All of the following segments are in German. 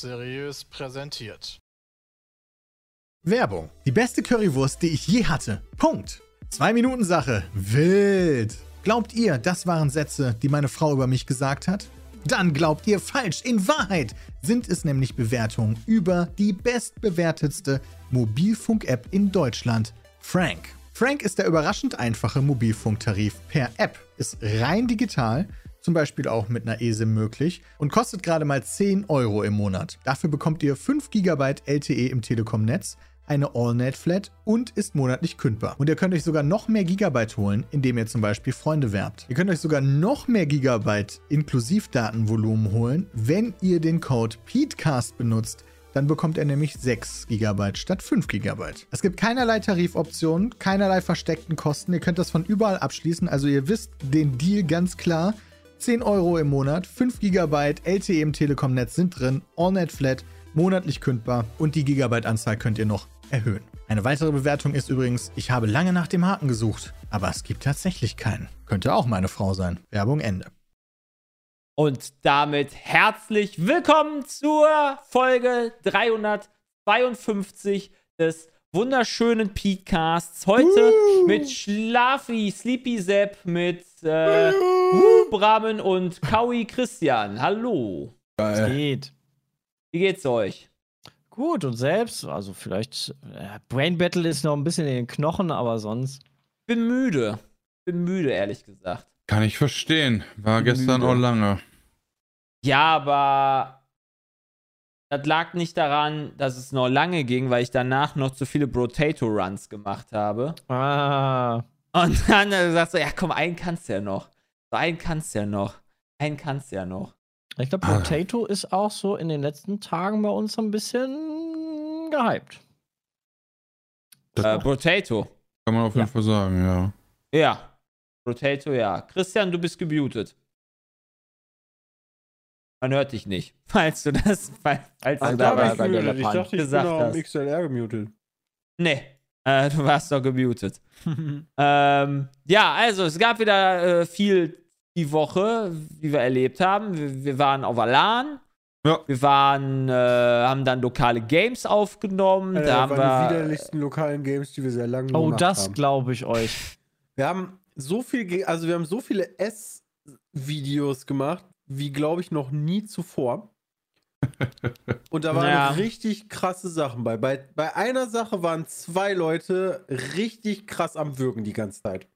Seriös präsentiert. Werbung. Die beste Currywurst, die ich je hatte. Punkt. Zwei Minuten Sache. Wild. Glaubt ihr, das waren Sätze, die meine Frau über mich gesagt hat? Dann glaubt ihr falsch. In Wahrheit sind es nämlich Bewertungen über die bestbewertetste Mobilfunk-App in Deutschland, Frank. Frank ist der überraschend einfache Mobilfunktarif per App, ist rein digital, zum Beispiel auch mit einer eSIM möglich und kostet gerade mal 10 Euro im Monat. Dafür bekommt ihr 5 GB LTE im Telekom-Netz, eine AllNet-Flat und ist monatlich kündbar. Und ihr könnt euch sogar noch mehr Gigabyte holen, indem ihr zum Beispiel Freunde werbt. Ihr könnt euch sogar noch mehr Gigabyte Inklusivdatenvolumen holen, wenn ihr den Code PETECAST benutzt. Dann bekommt er nämlich 6 GB statt 5 GB. Es gibt keinerlei Tarifoptionen, keinerlei versteckten Kosten. Ihr könnt das von überall abschließen. Also ihr wisst den Deal ganz klar. 10 Euro im Monat, 5 GB LTE im Telekom-Netz sind drin, AllNet Flat, monatlich kündbar und die Gigabyte-Anzahl könnt ihr noch erhöhen. Eine weitere Bewertung ist übrigens, ich habe lange nach dem Haken gesucht, aber es gibt tatsächlich keinen. Könnte auch meine Frau sein. Werbung Ende. Und damit herzlich willkommen zur Folge 352 des wunderschönen Peatcasts. Heute uh. mit Schlafi, Sleepy Sepp, mit äh, uh. Bramen und Kaui Christian. Hallo. Was geht? Wie geht's euch? Gut, und selbst? Also vielleicht, äh, Brain Battle ist noch ein bisschen in den Knochen, aber sonst. Bin müde. Bin müde, ehrlich gesagt. Kann ich verstehen. War Bin gestern müde. auch lange. Ja, aber das lag nicht daran, dass es noch lange ging, weil ich danach noch zu viele Potato Runs gemacht habe. Ah. Und dann hat er gesagt so, ja komm, einen kannst du ja noch. So, einen kannst du ja noch. Einen kannst du ja noch. Ich glaube. Potato ah. ist auch so in den letzten Tagen bei uns so ein bisschen gehypt. Äh, Potato. Kann man auf jeden ja. Fall sagen, ja. Ja. Potato, ja. Christian, du bist gemutet. Man hört dich nicht. Falls du das, falls, falls du da bei der Ich dachte, ich bin auch im XLR gemutet. Nee, äh, du warst doch gemutet. ähm, ja, also es gab wieder äh, viel die Woche, wie wir erlebt haben. Wir, wir waren auf Alan. Ja. Wir waren, äh, haben dann lokale Games aufgenommen. Alter, da haben waren wir die widerlichsten lokalen Games, die wir sehr lange Oh, das glaube ich euch. Wir haben so viel, also wir haben so viele S-Videos gemacht, wie glaube ich noch nie zuvor. Und da waren ja. richtig krasse Sachen bei. bei. Bei einer Sache waren zwei Leute richtig krass am Würgen die ganze Zeit.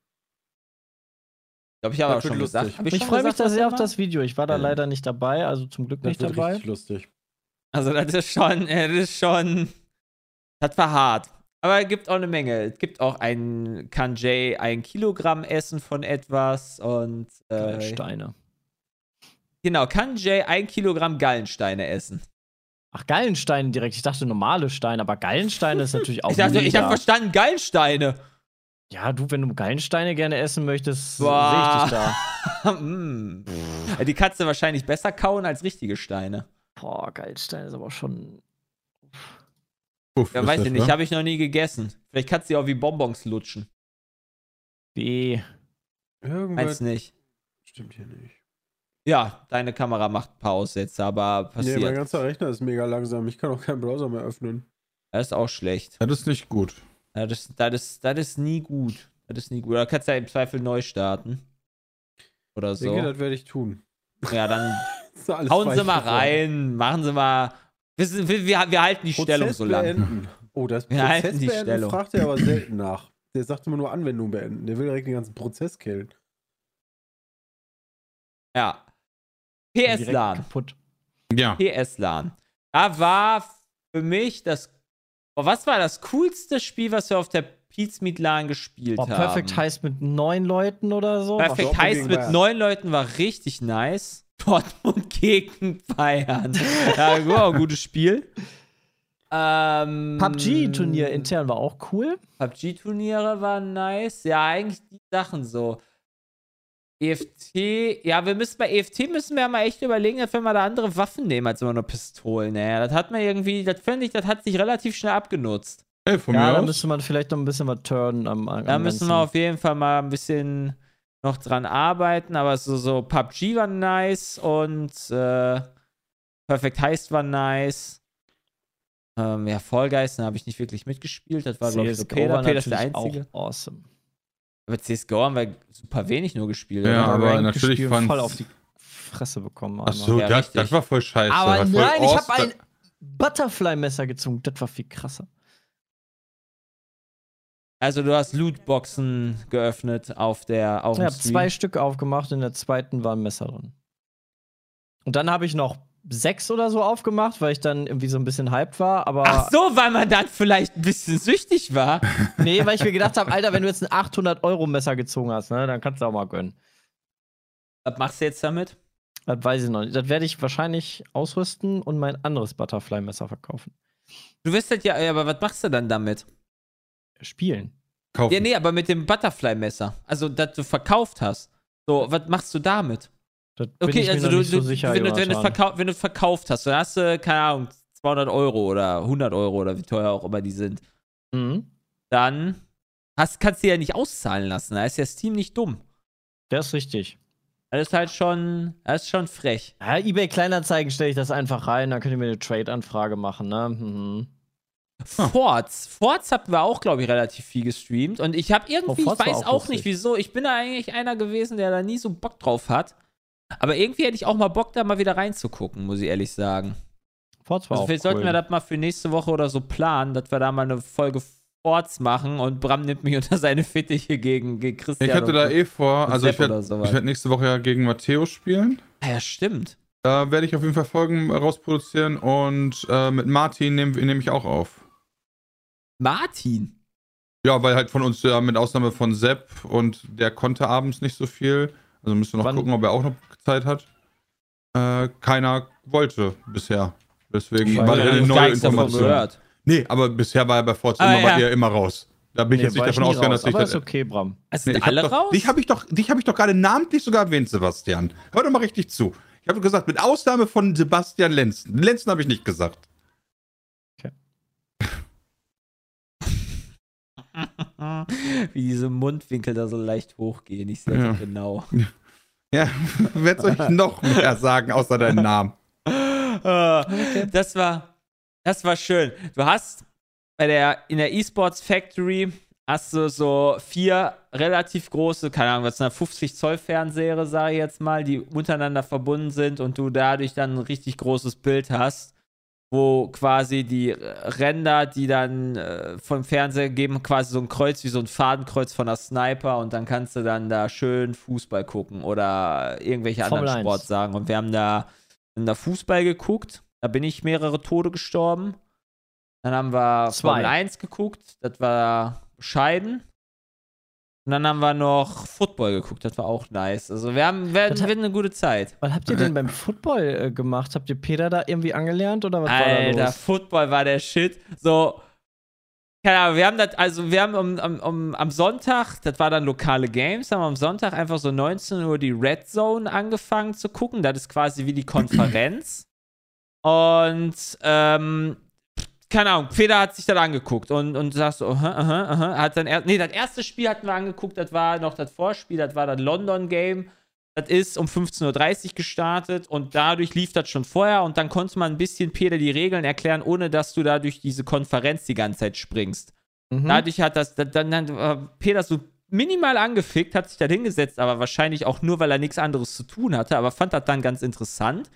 Glaube ich aber schon lustig. gesagt. Ich, ich freue mich da sehr auf das Video. Ich war da ja. leider nicht dabei, also zum Glück nicht das dabei. Richtig lustig. Also das ist schon, das ist schon, das war hart. Aber es gibt auch eine Menge. Es gibt auch ein Kanjay, ein Kilogramm Essen von etwas und äh, Gallensteine. Genau, Kanjay ein Kilogramm Gallensteine essen. Ach, Gallensteine direkt. Ich dachte normale Steine, aber Gallensteine ist natürlich auch. ich dachte, ich habe verstanden, Gallensteine. Ja, du, wenn du Gallensteine gerne essen möchtest, sehe ich dich da. mm. Die Katze wahrscheinlich besser kauen als richtige Steine. Boah, Gallensteine ist aber schon. Uff, ja, weiß ich nicht, habe ich noch nie gegessen. Vielleicht kannst du ja auch wie Bonbons lutschen. Wie? Irgendwas. Meinst nicht? Stimmt hier nicht. Ja, deine Kamera macht Pause jetzt, aber passiert. Nee, mein ganzer Rechner ist mega langsam. Ich kann auch keinen Browser mehr öffnen. Das ist auch schlecht. Das ist nicht gut. Das, das, ist, das ist nie gut. Das ist nie gut. Oder kannst du ja im Zweifel neu starten. Oder so. Ich denke, das werde ich tun. Ja, dann hauen Sie mal rein, machen Sie mal. Wir, wir, wir halten die Prozess Stellung so lange. Oh, das wir Prozess halten die beenden Stellung. fragt er aber selten nach. Der sagt immer nur Anwendung beenden. Der will direkt den ganzen Prozess killen. Ja. PS-LAN. Ja. PS-LAN. Da war für mich das Oh, was war das coolste Spiel, was wir auf der Meat LAN gespielt oh, haben? Perfect Heist mit neun Leuten oder so? Perfect Heist mit neun Leuten war richtig nice. Dortmund gegen Bayern. ja, ein gutes Spiel. Ähm, PUBG-Turnier intern war auch cool. PUBG-Turniere waren nice. Ja, eigentlich die Sachen so. EFT, ja, wir müssen bei EFT müssen wir ja mal echt überlegen, dass wir mal da andere Waffen nehmen als immer nur Pistolen. Naja, das hat man irgendwie, das finde ich, das hat sich relativ schnell abgenutzt. Hey, von ja, da müsste man vielleicht noch ein bisschen was turnen am, am Da müssen wir auf jeden Fall mal ein bisschen noch dran arbeiten, aber so, so PUBG war nice und äh, Perfect Heist war nice. Ähm, ja, Fall Guys, da habe ich nicht wirklich mitgespielt. Das war, glaube ich, so Peter. war Peter ist der Einzige. Auch awesome. Aber CSGO haben wir super wenig nur gespielt. Ja, oder? aber Ranked natürlich fand's- voll auf die Fresse bekommen. Ach einmal. so, Ja, das, das war voll scheiße. Aber nein, ich habe ein Butterfly-Messer gezogen. Das war viel krasser. Also du hast Lootboxen geöffnet auf der auf Ich habe zwei Stück aufgemacht, in der zweiten war ein Messer drin. Und dann habe ich noch sechs oder so aufgemacht, weil ich dann irgendwie so ein bisschen hyped war. Aber Ach so, weil man dann vielleicht ein bisschen süchtig war. nee, weil ich mir gedacht habe, Alter, wenn du jetzt ein 800-Euro-Messer gezogen hast, ne, dann kannst du auch mal gönnen. Was machst du jetzt damit? Das weiß ich noch nicht. Das werde ich wahrscheinlich ausrüsten und mein anderes Butterfly-Messer verkaufen. Du wirst das ja, ja, aber was machst du dann damit? Spielen. Kaufen. Ja, nee, aber mit dem Butterfly-Messer. Also, das du verkauft hast. So, was machst du damit? Das Okay, also du, so du sicher, wenn, du, wenn, du Jonathan. verkau wenn du verkauft hast, dann hast du, keine Ahnung, 200 Euro oder 100 Euro oder wie teuer auch immer die sind. Mhm. Dann hast, kannst du die ja nicht auszahlen lassen. Da ist ja Steam nicht dumm. Das ist richtig. Das ist halt schon, das ist schon frech. Ja, eBay Kleinanzeigen stelle ich das einfach rein, dann könnt ihr mir eine Trade-Anfrage machen, ne? Mhm. Forts. Forts hatten wir auch, glaube ich, relativ viel gestreamt. Und ich habe irgendwie, Oh, ich weiß auch auch, nicht wieso. Ich bin da eigentlich einer gewesen, der da nie so Bock drauf hat. Aber irgendwie hätte ich auch mal Bock, da mal wieder reinzugucken, muss ich ehrlich sagen. Forts war Also vielleicht cool. sollten wir das mal für nächste Woche oder so planen, dass wir da mal eine Folge Forts machen und Bram nimmt mich unter seine Fittiche gegen, gegen Christian. Ich hatte da eh vor, also ich werde werd nächste Woche ja gegen Matteo spielen. Ah, ja, stimmt. Da werde ich auf jeden Fall Folgen rausproduzieren und äh, mit Martin nehme nehm ich auch auf. Martin. Ja, weil halt von uns, ja, mit Ausnahme von Sepp und der konnte abends nicht so viel. Also müssen wir noch Wann- gucken, ob er auch noch Zeit hat. Äh, keiner wollte bisher. Deswegen Weil war er eine neue gar nichts davon Information. gehört. Nee, aber bisher war er bei Forza Ah, immer, ja. bei ihr immer raus. Da bin ich Nee, jetzt nicht davon ausgegangen, dass ich aber das. ist okay, Bram. Es Nee, sind ich hab alle doch, raus? Dich habe ich doch, dich habe ich doch gerade namentlich sogar erwähnt, Sebastian. Hör doch mal richtig zu. Ich habe gesagt, mit Ausnahme von Sebastian Lenzen. Lenzen habe ich nicht gesagt. Wie diese Mundwinkel da so leicht hochgehen. Ich sehe Ja. das genau. Ja, wer soll ich noch mehr sagen, außer deinen Namen? Das war, das war schön. Du hast bei der, in der eSports Factory hast du so vier relativ große, keine Ahnung, was sind das, 50 Zoll Fernseher, sage ich jetzt mal, die untereinander verbunden sind und du dadurch dann ein richtig großes Bild hast, wo quasi die Ränder, die dann äh, vom Fernseher geben, quasi so ein Kreuz wie so ein Fadenkreuz von der Sniper und dann kannst du dann da schön Fußball gucken oder irgendwelche Formel anderen 1. Sport sagen. Und wir haben da, haben da Fußball geguckt, da bin ich mehrere Tode gestorben. Dann haben wir Zwei. Formel 1 geguckt, das war bescheiden. Und dann haben wir noch Football geguckt, das war auch nice. Also wir haben, wir, wir eine gute Zeit. Was habt ihr denn beim Football äh, gemacht? Habt ihr Peter da irgendwie angelernt oder was war da Alter, los? Football war der Shit. So, keine Ahnung, wir haben das, also wir haben um, um, um, am Sonntag, das war dann lokale Games, haben wir am Sonntag einfach so 19 Uhr die Red Zone angefangen zu gucken. Das ist quasi wie die Konferenz. Und, ähm, keine Ahnung, Peter hat sich das angeguckt und, und sagt so, aha, aha, aha. Hat dann erst, nee, das erste Spiel hatten wir angeguckt, das war noch das Vorspiel, das war das London Game. Das ist um 15.30 Uhr gestartet und dadurch lief das schon vorher und dann konnte man ein bisschen Peter die Regeln erklären, ohne dass du da durch diese Konferenz die ganze Zeit springst. Mhm. Dadurch hat das, dann, dann, war Peter so minimal angefickt, hat sich da hingesetzt, aber wahrscheinlich auch nur, weil er nichts anderes zu tun hatte, aber fand das dann ganz interessant.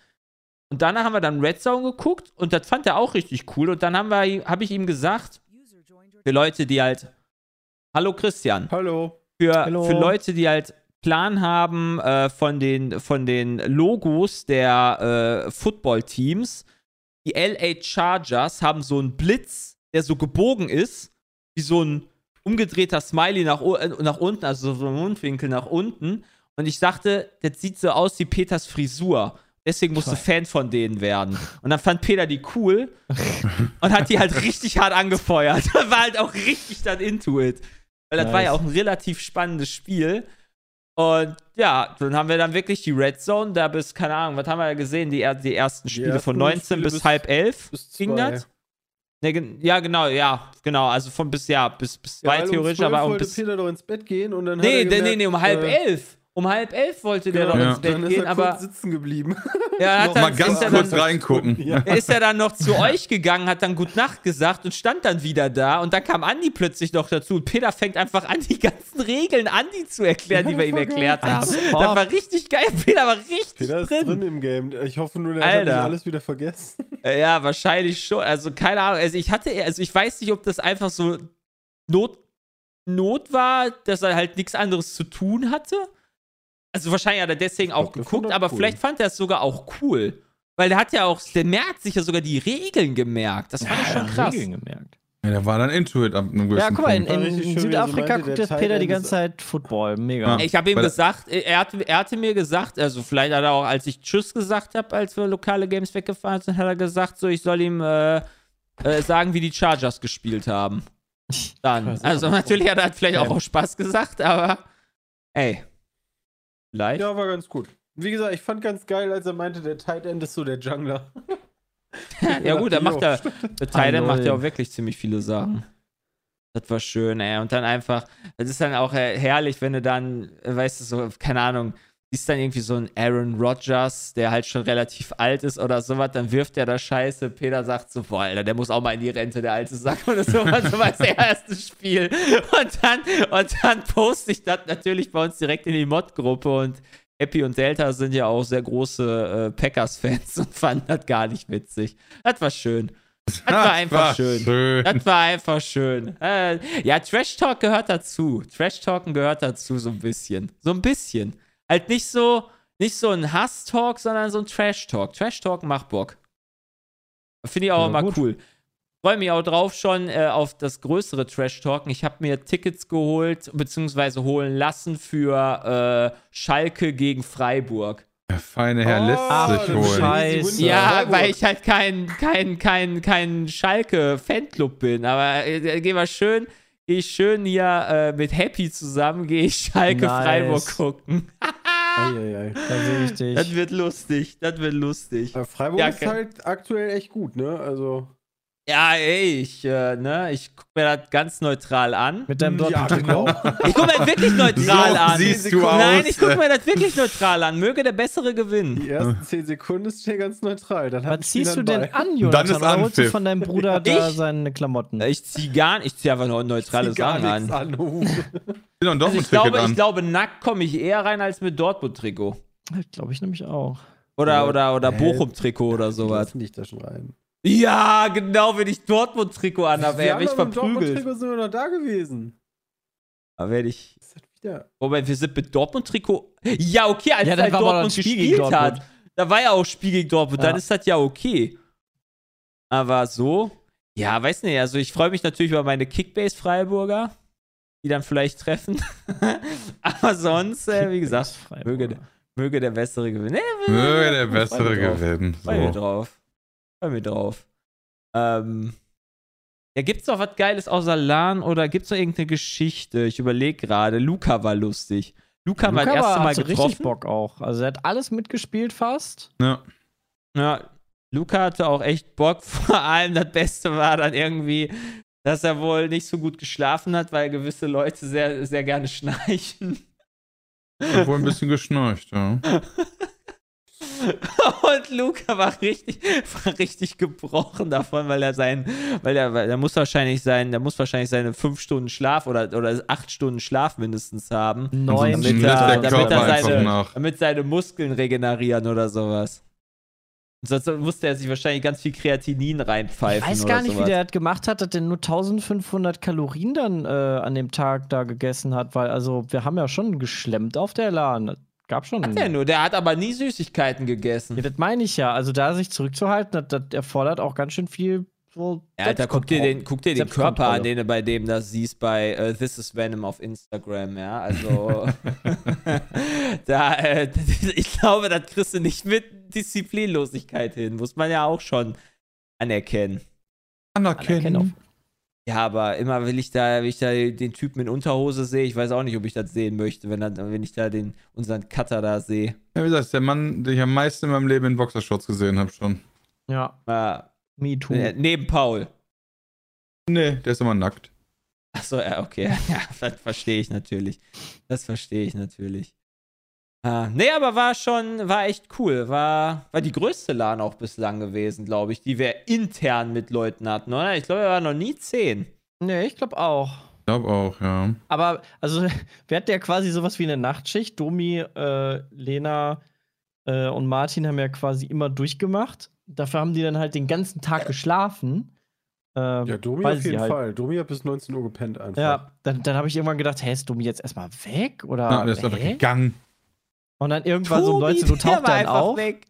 Und danach haben wir dann Red Zone geguckt und das fand er auch richtig cool. Und dann haben wir, habe ich ihm gesagt, für Leute, die halt, hallo Christian, Hallo. für, Hallo. für Leute, die halt Plan haben äh, von, den, von den Logos der äh, Football-Teams. Die LA Chargers haben so einen Blitz, der so gebogen ist, wie so ein umgedrehter Smiley nach, äh, nach unten, also so ein Mundwinkel nach unten. Und ich dachte, das sieht so aus wie Peters Frisur. Deswegen musst du Fan von denen werden. Und dann fand Peter die cool und hat die halt richtig hart angefeuert. War halt auch richtig dann into it. Weil das war ja Nice. auch ein relativ spannendes Spiel. Und ja, dann haben wir dann wirklich die Red Zone, da bis, keine Ahnung, was haben wir da gesehen? Die, er- die ersten Spiele ersten von 19 Spiele bis, bis- halb elf. Bis Ging das? Ne, ja, genau, ja, genau. Also von bis, ja, bis, bis Ja, zwei weil theoretisch, um 12 aber um wollte bis. Peter doch ins Bett gehen und dann hat Nee, er nee, gemerkt, nee, nee, um halb äh, elf. Um halb elf wollte der Genau, doch Ja. ins Bett Dann ist gehen, er aber kurz sitzen geblieben. er hat dann, Mal ganz ist er kurz dann, reingucken. Ja. er ist ja dann noch zu euch gegangen, hat dann Gut Nacht gesagt und stand dann wieder da. Und dann kam Andi plötzlich noch dazu. Und Peter fängt einfach an, die ganzen Regeln Andi zu erklären, Ja, die wir ihm erklärt haben. Das war richtig geil. Peter war richtig Peter ist drin. drin im Game. Ich hoffe nur, der hat Alter. nicht alles wieder vergessen. Äh, Ja, wahrscheinlich schon. Also keine Ahnung. Also ich hatte, also ich weiß nicht, ob das einfach so Not, Not war, dass er halt nichts anderes zu tun hatte. Also wahrscheinlich hat er deswegen auch geguckt, aber cool. vielleicht fand er es sogar auch cool. Weil der hat ja auch, der merkt sich ja sogar die Regeln gemerkt. Das fand ich schon krass. Regeln gemerkt. Ja, der war dann into it ab einem gewissen Ja, guck mal, in, in, so Südafrika meinte, guckt jetzt Peter die ganze Zeit Football. Mega. Ja. Ich habe ihm gesagt, er hatte, er hatte mir gesagt, also vielleicht hat er auch, als ich Tschüss gesagt habe, als wir lokale Games weggefahren sind, hat er gesagt, so ich soll ihm äh, äh, sagen, wie die Chargers gespielt haben. Dann. Also natürlich hat er vielleicht auch aus Spaß gesagt, aber ey. Vielleicht. Ja, war ganz gut. Wie gesagt, ich fand ganz geil, als er meinte, der Tight End ist so der Jungler. Ja, gut, er macht ja, der Titan macht ja auch wirklich ziemlich viele Sachen. Das war schön, ey. Und dann einfach, das ist dann auch herrlich, wenn du dann, weißt du, so, keine Ahnung, siehst dann irgendwie so ein Aaron Rodgers, der halt schon relativ alt ist oder sowas, dann wirft er da Scheiße. Peter sagt so, boah, Alter, der muss auch mal in die Rente, der alte Sack oder sowas, so als erstes Spiel. Und dann, und dann poste ich das natürlich bei uns direkt in die Mod-Gruppe und Happy und Delta sind ja auch sehr große äh, Packers-Fans und fanden das gar nicht witzig. Das war schön. Das war einfach schön. schön. Das war einfach schön. Äh, ja, Trash Talk gehört dazu. Trash Talken gehört dazu so ein bisschen. So ein bisschen. Halt nicht so, nicht so ein Hass-Talk, sondern so ein Trash Talk. Trash Talk macht Bock. Finde ich auch Ja, immer gut. cool. Freue mich auch drauf schon äh, auf das größere Trash Talken. Ich habe mir Tickets geholt, beziehungsweise holen lassen für äh, Schalke gegen Freiburg. Der feine Herr Oh, lässt sich holen. Scheiße. Ja, Freiburg. weil ich halt kein, kein, kein, kein Schalke-Fanclub bin. Aber äh, gehen wir schön, gehe ich schön hier äh, mit Happy zusammen, gehe ich Schalke Nice. Freiburg gucken. Eieiei. Da sehe ich dich. Das wird lustig, das wird lustig. Aber Freiburg Ja, ist halt aktuell echt gut, ne? Also. Ja, ey, ich, äh, ne, ich gucke mir das ganz neutral an. Mit deinem Ja, Dortmund-Trikot. genau. Ich gucke mir das wirklich neutral So an. siehst du Nein, aus. ich gucke mir das wirklich neutral an. Möge der Bessere gewinnen. Die ersten 10 Sekunden ist hier ganz neutral. Dann Was ziehst du denn bei. an, Jonathan? Dann ist Oder holst du von deinem Bruder da Ich? seine Klamotten? Ich zieh gar ich zieh einfach nur neutrale Sachen an. an. Ich Also ich glaube, ich an. glaube, nackt komme ich eher rein als mit Dortmund-Trikot. Glaube ich nämlich auch. Oder, Ja. oder, oder? Bochum-Trikot oder sowas. Lass dich da schon rein. Ja, genau, wenn ich Dortmund-Trikot anhabe, Wir wäre ich verprügelt. Dortmund-Trikot sind wir noch da gewesen. Da werde ich. Das wieder? Moment, wir sind mit Dortmund-Trikot. Ja, okay, als Ja, dann halt Dortmund gespielt gegen hat. Dortmund. Da war ja auch Spiel gegen Dortmund, Ja. dann ist das ja okay. Aber so, ja, weiß nicht, also ich freue mich natürlich über meine Kickbase-Freiburger, die dann vielleicht treffen. aber sonst, äh, wie gesagt, Freiburg. möge, möge der Bessere gewinnen. Nee, Möge der Bessere gewinnen. So. drauf. Freu mich drauf. Ähm, ja, gibt's noch was Geiles außer LAN oder gibt's noch irgendeine Geschichte? Ich überlege gerade. Luca war lustig. Luca, war das erste war- Mal hat getroffen. richtig Bock auch. Also er hat alles mitgespielt fast. Ja. Ja, Luca hatte auch echt Bock. Vor allem das Beste war dann irgendwie, dass er wohl nicht so gut geschlafen hat, weil gewisse Leute sehr, sehr gerne schnarchen. Obwohl ein bisschen geschnarcht, ja. Und Luca war richtig, war richtig gebrochen davon, weil er sein, weil er, weil er muss wahrscheinlich sein, der muss wahrscheinlich seine fünf Stunden Schlaf oder, oder acht Stunden Schlaf mindestens haben, Neun Ansonsten Damit er- damit er seine- damit seine Muskeln regenerieren oder sowas. Sonst musste er sich wahrscheinlich ganz viel Kreatinin Ich reinpfeifen. weiß oder gar nicht, sowas. wie der das gemacht hat, dass der nur 1500 Kalorien dann äh, an dem Tag da gegessen hat, weil also wir haben ja schon geschlemmt auf der LAN. Gab schon. Hat er nur, der hat aber nie Süßigkeiten gegessen. Ja, das meine ich ja. Also da sich zurückzuhalten, das, das erfordert auch ganz schön viel so. Ja, Alter, guck dir den, guck dir den. Körper an, den du bei dem das siehst bei äh, This is Venom auf Instagram, ja. Also, da, äh, ich glaube, das kriegst du nicht mit Disziplinlosigkeit hin. Muss man ja auch schon anerkennen. Anerkennung. Ja, aber immer will ich da, will ich da den Typen in Unterhose sehe, ich weiß auch nicht, ob ich das sehen möchte, wenn, dann, wenn ich da den, unseren Cutter da sehe. Ja, wie gesagt, ist der Mann, den ich am meisten in meinem Leben in Boxershorts gesehen habe schon. Ja, Ja, me too. äh, neben Paul. Nee, der ist immer nackt. Achso, ja, okay. Ja, das verstehe ich natürlich. Das verstehe ich natürlich. Ah, nee, aber war schon, war echt cool. War, war die größte LAN auch bislang gewesen, glaube ich, die wir intern mit Leuten hatten, oder? Ich glaube, wir waren noch nie zehn. Nee, ich glaube auch. Ich glaube auch, ja. Aber, also, wir hatten ja quasi sowas wie eine Nachtschicht. Domi, äh, Lena äh, und Martin haben ja quasi immer durchgemacht. Dafür haben die dann halt den ganzen Tag geschlafen. Äh, Ja, Domi auf jeden halt- Fall. Domi hat bis 19 Uhr gepennt einfach. Ja, dann, dann habe ich irgendwann gedacht, hey, ist Domi jetzt erstmal weg? Oder. Ja, der ist einfach hä? gegangen. Und dann irgendwann so um Tobi, 19 Uhr taucht er auf. weg.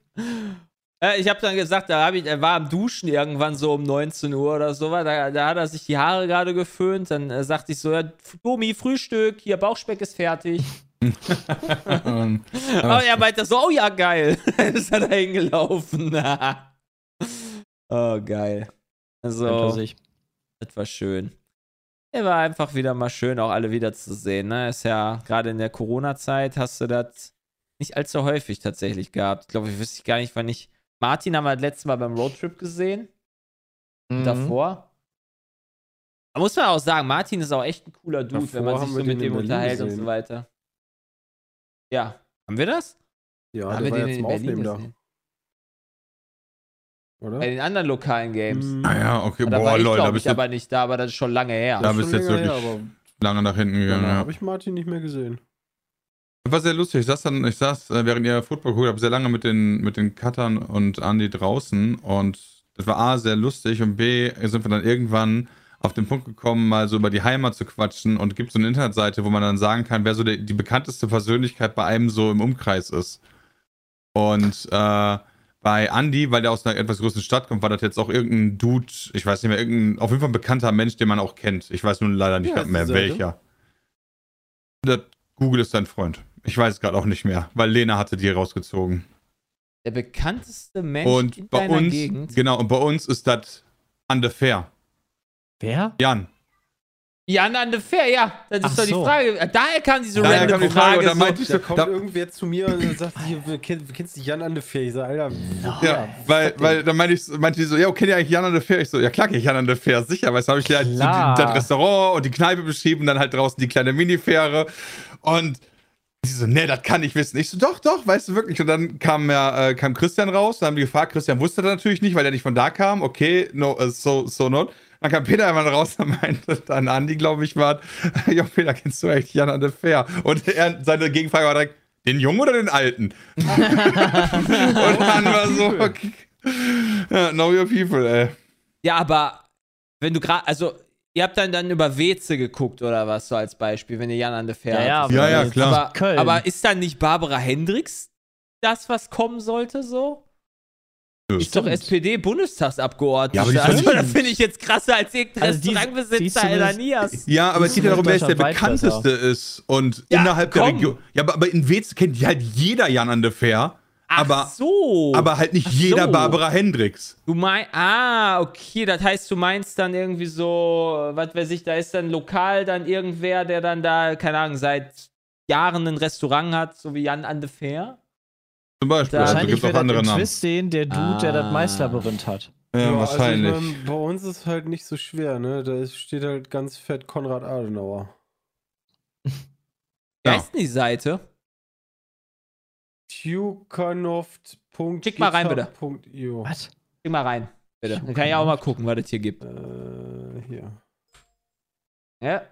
Äh, ich habe dann gesagt, da hab ich, er war am Duschen irgendwann so um 19 Uhr oder so. Da, da hat er sich die Haare gerade geföhnt. Dann äh, sagte ich so: ja, Domi, Frühstück, hier Bauchspeck ist fertig. Aber er meinte so: Oh ja, geil. Dann ist er da hingelaufen. oh, geil. Also, sich. das war schön. Er war einfach wieder mal schön, auch alle wiederzusehen. Ne? Ist ja gerade in der Corona-Zeit hast du das nicht allzu häufig tatsächlich gehabt. Ich glaube, ich wüsste gar nicht, wann ich. Martin haben wir das letzte Mal beim Roadtrip gesehen. Mhm. Davor. Da muss man auch sagen, Martin ist auch echt ein cooler Dude, Davor wenn man sich so mit dem unterhält und gesehen. so weiter. Ja. Haben wir das? Ja, haben wir war den jetzt in Berlin Aufnehmen? Oder? Bei den anderen lokalen Games. Mm, ah ja, okay. Da Boah, war ich, Leute, da glaube bist ich, du aber nicht da, aber das ist schon lange her. Da ist bist du jetzt wirklich her, lange nach hinten gegangen. danach Ja. habe ich Martin nicht mehr gesehen. War sehr lustig. Ich saß dann, ich saß, äh, während ihr Football geguckt habt, sehr lange mit den, mit den Cuttern und Andy draußen und das war A, sehr lustig und B, sind wir dann irgendwann auf den Punkt gekommen, mal so über die Heimat zu quatschen und gibt so eine Internetseite, wo man dann sagen kann, wer so die, die bekannteste Persönlichkeit bei einem so im Umkreis ist. Und äh, bei Andy, weil der aus einer etwas größeren Stadt kommt, war das jetzt auch irgendein Dude, ich weiß nicht mehr, irgendein, auf jeden Fall ein bekannter Mensch, den man auch kennt. Ich weiß nun leider nicht Ja, mehr welcher. Google ist dein Freund. Ich weiß es gerade auch nicht mehr, weil Lena hatte die rausgezogen. Der bekannteste Mensch in Und bei deiner uns, Gegend. genau, und bei uns ist das Underfair. Wer? Jan. Jan an the Fair, ja. Das ist Ach doch die so. Frage. Daher kam diese Daher random kam die Frage, Frage. und so, meinte ich Da kommt da, irgendwer zu mir und sagt, hier, kennst dich Jan an der Fair. Ich sag, Alter, ja, weil, weil dann meinte ich, meinte die so, ja, kennt ihr eigentlich Jan Underfair? Ich so, ja klar, kenn ich Jan Underfair, sicher. Weißt du, habe ich dir halt so die, das Restaurant und die Kneipe beschrieben, dann halt draußen die kleine Minifähre und sie so, nee, das kann ich wissen. Ich so, doch, doch, weißt du wirklich. Und dann kam ja, äh, kam Christian raus, dann haben die gefragt, Christian wusste das natürlich nicht, weil er nicht von da kam. Okay, no, äh, so, so not. Dann kam Peter einmal raus, dann meinte dann Andi, glaube ich, war, ja, Peter, kennst du eigentlich Jan Underfair? Und er, seine Gegenfrage war direkt, den Jungen oder den Alten? und dann war so, okay. Ja, know your people, ey. Ja, aber wenn du gerade, also ihr habt dann, dann über Weze geguckt oder was so als Beispiel, wenn ihr Jan an the Fair Ja, ja. Ja, ja, aber- klar. Aber, Köln. aber ist dann nicht Barbara Hendricks das, was kommen sollte, so? Ist doch SPD-Bundestagsabgeordnete. Ja, also, das finde ich jetzt krasser als irgendein Also Ananias. Ja, aber es geht ja darum, wer ist der bekannteste ist. Und Ja, innerhalb der komm. Region. Ja, aber, aber in Wetz kennt halt jeder Jan an der Fair. Ach aber, so. aber halt nicht Ach jeder so. Barbara Hendricks. Du meinst, ah, okay, das heißt, du meinst dann irgendwie so, was weiß ich, da ist dann lokal dann irgendwer, der dann da, keine Ahnung, seit Jahren ein Restaurant hat, so wie Jan an the Fair? Zum Beispiel. Da- Also Wahrscheinlich gibt auch andere Namen. Twist sehen, der Dude, der Ah. das Maislabyrinth hat. Ja, wahrscheinlich. Also, ich mein, bei uns ist halt nicht so schwer, ne? Da ist- steht halt ganz fett Konrad Adenauer. Wie Ja. heißt denn die Seite? Tukanov.io. Schick mal rein, bitte. Was? Geh mal rein, bitte. Dann kann ich auch mal gucken, was es hier gibt. Äh, hier. Ja,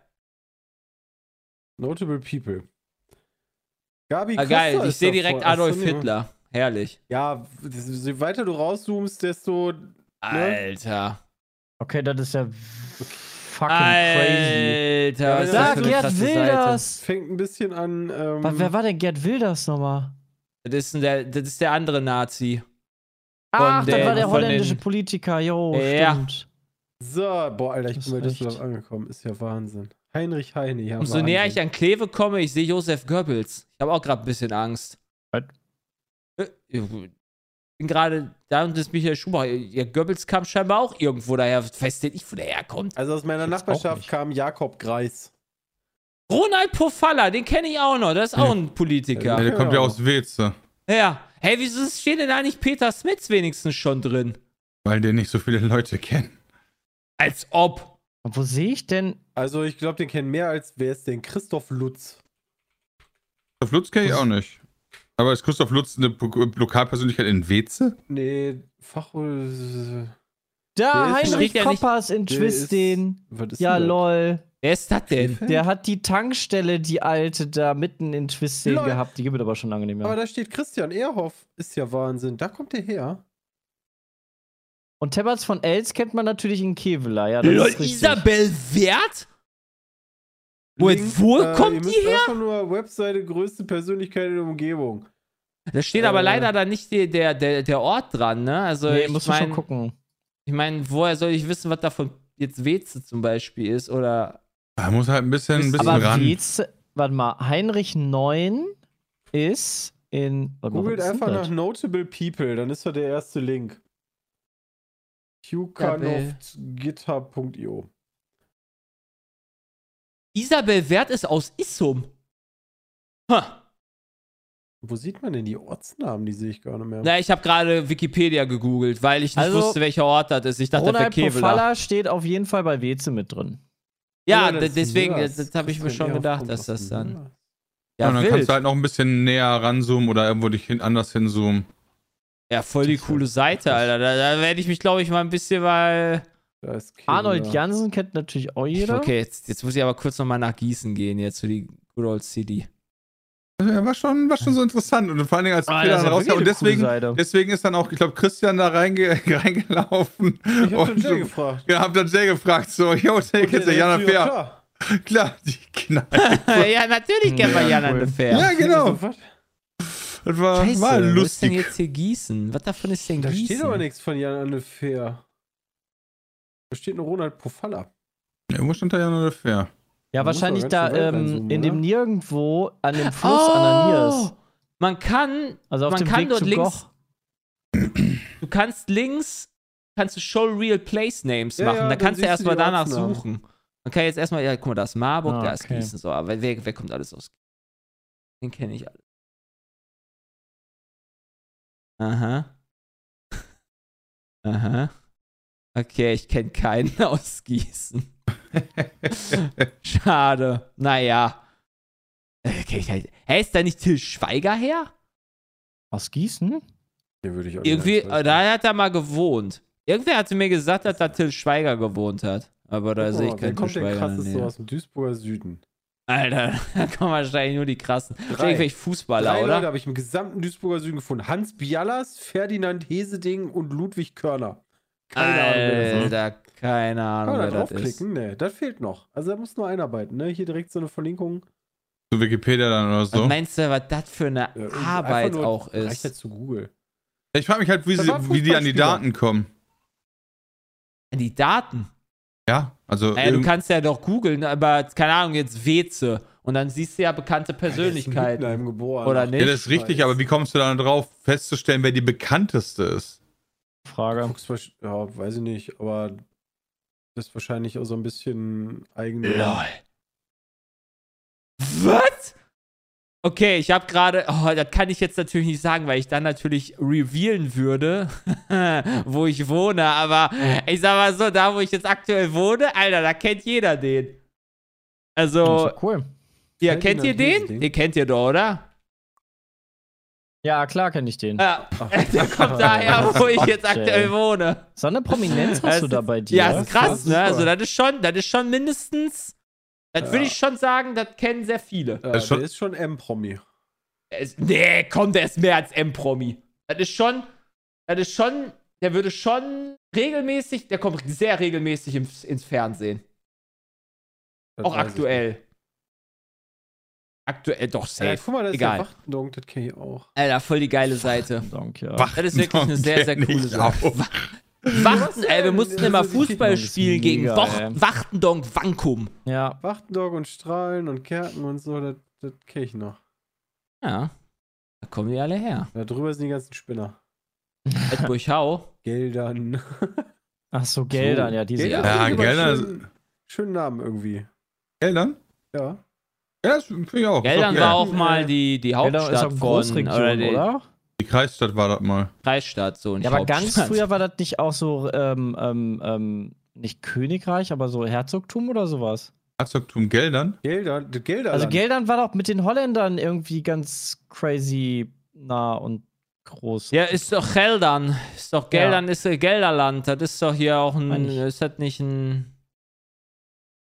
Notable People. Gabi ah, geil, ich sehe direkt vor- Adolf Achso. Hitler. Herrlich. Ja, je weiter du rauszoomst, desto. Alter. Okay, das ist ja fucking crazy. Alter, was ist das Da, für eine Gerd krasse Seite? Wilders. Fängt ein bisschen an. Ähm, Was, wer war denn Gerd Wilders nochmal? Das ist, der, das ist der andere Nazi. Ach, den- das war der von holländische den- Politiker, jo, Ja. stimmt. So, boah, Alter, ich Das bin bei. Düsseldorf angekommen. Ist ja Wahnsinn. Heinrich Heine, ja. Umso Wahnsinn. näher ich an Kleve komme, ich sehe Josef Goebbels. Ich habe auch gerade ein bisschen Angst. Was? Äh, Ich bin gerade da und das ist Michael Schumacher. Ja, Goebbels kam scheinbar auch irgendwo daher. Weiß denn nicht, wo der herkommt. Also aus meiner Ich Nachbarschaft kam Jakob Greis. Ronald Pofalla, den kenne ich auch noch. Das ist auch ein Ja, Politiker. der kommt ja aus Weze. Ja. Hey, wieso steht denn da nicht Peter Smits wenigstens schon drin? Weil den nicht so viele Leute kennen. Als ob. Und wo sehe ich denn? Also ich glaube, den kennen mehr als wer ist denn? Christoph Lutz. Auf Lutz kenne ich auch nicht. Aber ist Christoph Lutz eine Lo- Lokalpersönlichkeit in Weze? Nee, Fach. Da, Der ist- Heinrich Koppers in Der Twistin. ist- was ist Ja, lol. Wer ist das denn? Der hat die Tankstelle, die alte, da mitten in Twistin Lol. gehabt. Die gibt es aber schon lange nicht Aber mehr. da steht Christian Ehrhoff. Ist ja Wahnsinn. Da kommt der her. Und Tebberts von Els kennt man natürlich in Kevela. Ja, das Lol, ist richtig. Isabel Wert? Wo, Link, wo äh, kommt ihr die her? Einfach nur Webseite größte Persönlichkeit in der Umgebung. Da steht aber Äh. leider da nicht die, der, der, der Ort dran, ne? Also Nee, ich musst du schon meine, gucken. ich mein, woher soll ich wissen, was davon jetzt Weze zum Beispiel ist? Oder Da muss halt ein bisschen, ein bisschen Aber ran. Wetz, warte mal, Heinrich 9 ist in. Warte mal, Googelt einfach nach? Notable People, dann ist da der erste Link. qkanoft.github.io Isabel Wert ist aus Issum. Ha. Wo sieht man denn die Ortsnamen? Die sehe ich gar nicht mehr. Na, ich habe gerade Wikipedia gegoogelt, weil ich nicht Also, wusste, welcher Ort das ist. Ich dachte, Ronald Kevela. Pofalla steht auf jeden Fall bei Weze mit drin. Ja, Ja, deswegen, das, das habe ich mir schon gedacht, dass das dann. Ja, und dann wild. kannst du halt noch ein bisschen näher ranzoomen oder irgendwo dich hin, anders hinzoomen. ja, voll die coole Seite. Alter. Da, da werde ich mich, glaube ich, mal ein bisschen Kevela. Arnold Jansen kennt natürlich auch jeder. Okay, jetzt, jetzt muss ich aber kurz nochmal nach Gießen gehen, jetzt für die Good Old City. Ja, war schon, war schon so interessant. Und vor allen Dingen als Ah, ist dann ja raus. wirklich Und deswegen, deswegen ist dann auch, ich glaube, Christian da reinge reingelaufen. Ich hab den und Jay gefragt. Ja, hab dann Jay gefragt, so, yo, Jay, kennst du der Jana Fair? klar. Klar, die knallt. ja, natürlich kennt man Jan an der Fair. Ja, genau. Was? Das war, Scheiße, war wo ist denn lustig. jetzt hier Gießen? Was davon ist denn Da Gießen? steht aber nichts von Jan Anne Fair. Da steht nur Ronald Pofalla. Ja, wo stand da Jana Fair? Ja, muss wahrscheinlich man da ähm, in dem? Nirgendwo an dem Fluss Ananias. Oh, man kann, Also auf man dem kann Weg dort zu links, Goch. du kannst links, kannst du Show Real Place Names Ja, machen. ja, da kannst du erstmal danach Ortsnamen. suchen. Man kann jetzt erstmal, ja, guck mal, da ist Marburg, Ah, da ist okay. Gießen. So, aber wer, wer kommt alles aus Gießen? Den kenne ich alle. Aha. Aha. Okay, ich kenne keinen aus Gießen. Schade. Naja. Äh, ich halt. Hä, ist da nicht Till Schweiger her? Aus Gießen? Den würde ich auch Irgendwie, da hat er mal gewohnt. Irgendwer hatte mir gesagt, dass da Till Schweiger gewohnt hat. Aber da Guck sehe ich keinen Till kommt der Schweiger. der krasseste Nähe. aus dem Duisburger Süden? Alter, da kommen wahrscheinlich nur die krassen. Drei. Irgendwelche Fußballer, Drei Leute oder? habe ich im gesamten Duisburger Süden gefunden. Hans Bialas, Ferdinand Heseding und Ludwig Körner. Keine Ahnung, wer das ist. Alter, keine Kann Ahnung, man wer da das ist. draufklicken? Nee, das fehlt noch. Also da muss nur einarbeiten, ne? Hier direkt so eine Verlinkung. Zu Wikipedia dann oder Was so. meinst du, was das für eine Ja, Arbeit nur- auch Reicht ja ist? zu Google. Ich frage mich halt, wie, sie, wie die an die. Daten kommen. Die Daten. Ja, also. Naja, du kannst ja doch googeln, aber keine Ahnung, jetzt Weze. Und dann siehst du ja bekannte ist Persönlichkeiten. Wittenheim geboren. Oder nicht? ja, das ist richtig, aber wie kommst du dann drauf, festzustellen, wer die bekannteste ist? Frage. Ja, weiß ich nicht, aber das ist wahrscheinlich auch so ein bisschen eigene. LOL. Was? Okay, ich habe gerade, oh, das kann ich jetzt natürlich nicht sagen, weil ich dann natürlich revealen würde, wo ich wohne. Aber ich sag mal so, da wo ich jetzt aktuell wohne, Alter, da kennt jeder den. Also, Das ist cool. ihr kennt ihr den? Den kennt ihr doch, oder? Ja, klar kenne ich den. Ja, der kommt daher, wo ich jetzt aktuell wohne. So eine Prominenz hast du da ist- bei dir. Ja, ist krass, ne? Also, das ist schon, das ist schon mindestens, das würde Ja. ich schon sagen, das kennen sehr viele. Das ist schon- der ist schon M-Promi. Nee, komm, der ist mehr als M-Promi. Das ist schon, das ist schon, der würde schon regelmäßig, der kommt sehr regelmäßig ins, ins Fernsehen. Das Auch aktuell. Aktuell, doch. Ja, safe. guck mal, das Egal. ist Wachtendonk, das kenne ich auch. Alter, voll die geile Seite. Danke, ja. Das ist wirklich eine sehr, sehr coole Sache. Wachten, ey, wir mussten immer Fußball spielen gegen mega, ey. Wachtendonk Wankum. ja. Wachtendonk und Strahlen und Kerken und so, das, das kenne ich noch. Ja, da kommen die alle her. Da drüber sind die ganzen Spinner. Altburghau. Geldern. Ach so, Geldern, ja, diese. Ja, Geldern- Schönen, schönen Namen irgendwie. Geldern? Ja. Ja, das finde ich auch. Geldern Ist war okay. auch mal die, die Geldern ist Hauptstadt auch von, Großregion, oder die oder? Die Kreisstadt war das mal. Kreisstadt, so. nicht Ja, aber ganz Hauptstadt. früher war das nicht auch so, ähm, ähm, ähm, nicht Königreich, aber so Herzogtum oder sowas. Herzogtum Geldern? Geldern, das Gelderland. Also Geldern war doch mit den Holländern irgendwie ganz crazy nah und groß. Ja, ist doch Geldern. Ist doch Geldern, ist äh, Gelderland. Das ist doch hier auch ein. Ist das nicht ein.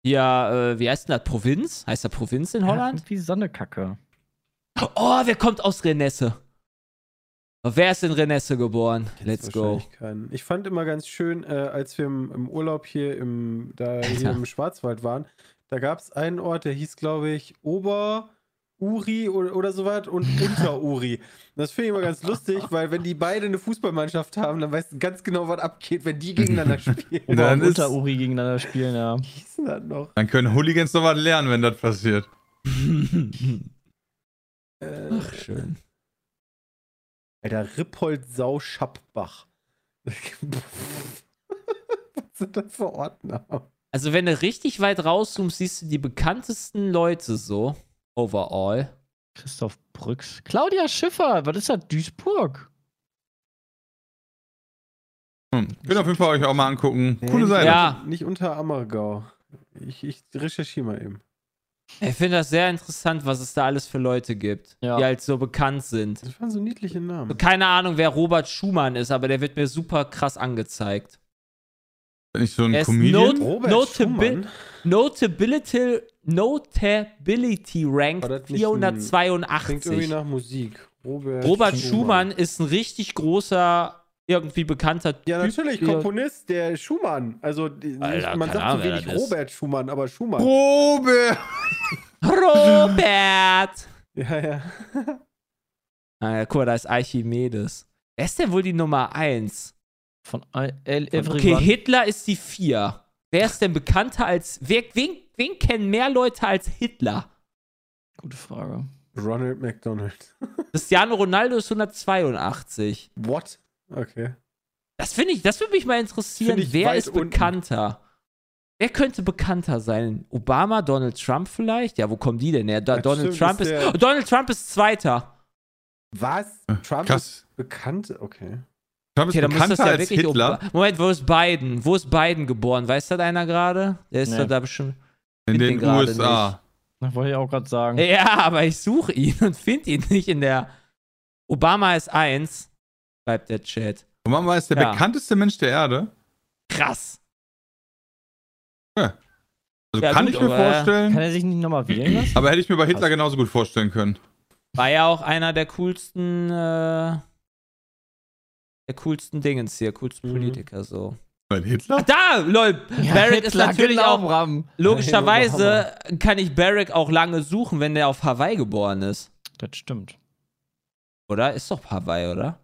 Hier, äh, wie heißt denn das? Provinz? Heißt das Provinz in Holland? Wie Sonnekacke. Oh, wer kommt aus Renesse? Oh, wer ist in Renesse geboren? Let's go. Keinen. Ich fand immer ganz schön, äh, als wir im, im Urlaub hier im, da hier im Schwarzwald waren, da gab es einen Ort, der hieß, glaube ich, Ober. Uri oder, oder sowas und unter Uri. Das finde ich immer ganz lustig, weil wenn die beide eine Fußballmannschaft haben, dann weißt du ganz genau, was abgeht, wenn die gegeneinander spielen. Dann ist- unter Uri gegeneinander spielen, ja. Das noch? Dann können Hooligans noch was lernen, wenn das passiert. Äh, Ach, schön. Alter, Rippold Sau Schappbach. was sind das für Ordner? Also, wenn du richtig weit rauszoomst, siehst du die bekanntesten Leute so. Overall. Christoph Brücks. Claudia Schiffer, was ist das? Duisburg. Hm. Könnt auf jeden Fall euch auch mal angucken. Coole Seite. Ja. Nicht unter Ammergau. Ich, ich recherchiere mal eben. Ich finde das sehr interessant, was es da alles für Leute gibt, Ja. die halt so bekannt sind. Das waren so niedliche Namen. Keine Ahnung, wer Robert Schumann ist, aber der wird mir super krass angezeigt. Bin ich so ein Er Comedian? not- Robert Notabil Schumann? Notability, Notability Rank War das nicht ein- Klingt irgendwie 482. nach Musik. Robert, Robert Schumann ist ein richtig großer, irgendwie bekannter Ja, Typ. natürlich, Komponist, der Schumann. Also, Alter, nicht, man sagt Ahnung, so wenig ist. Robert Schumann, aber Schumann. Robert! Robert! Ja, ja. Ah, ja, guck mal, da ist Archimedes. Wer ist denn wohl die Nummer 1? Von Al- El Okay, Everyone. Hitler ist die 4. Wer ist denn bekannter als. Wer, wen, wen kennen mehr Leute als Hitler? Gute Frage. Ronald McDonald. Cristiano Ronaldo ist 182. What? Okay. Das finde ich, das würde mich mal interessieren. Wer ist unten. bekannter? Wer könnte bekannter sein? Obama, Donald Trump vielleicht? Ja, wo kommen die denn her? Da, Ja, Donald stimmt, Trump ist ist. Oh, Donald Trump ist Zweiter. Was? Trump ist Krass. bekannt? Okay. Trump ist Okay, dann muss das bekannter ja als wirklich. Hitler. Moment, wo ist Biden? Wo ist Biden geboren? Weiß das einer gerade? Der ist Nee. da bestimmt. In den den USA. Das wollte ich auch gerade sagen. Ja, aber ich suche ihn und finde ihn nicht in der. Obama ist eins, schreibt der Chat. Obama ist der Ja. bekannteste Mensch der Erde. Krass. Also Ja, kann gut, ich mir vorstellen. Kann er sich nicht nochmal wählen lassen? aber hätte ich mir bei Hitler genauso gut vorstellen können. War ja auch einer der coolsten, äh, der coolsten Dingens hier, coolsten Mhm. Politiker so. Bei Hitler? Ach, da, lol. Barrick ist Hitler, natürlich genau, auch. Bram. Logischerweise kann ich Barrick auch lange suchen, wenn der auf Hawaii geboren ist. Das stimmt. Oder? Ist doch Hawaii, oder?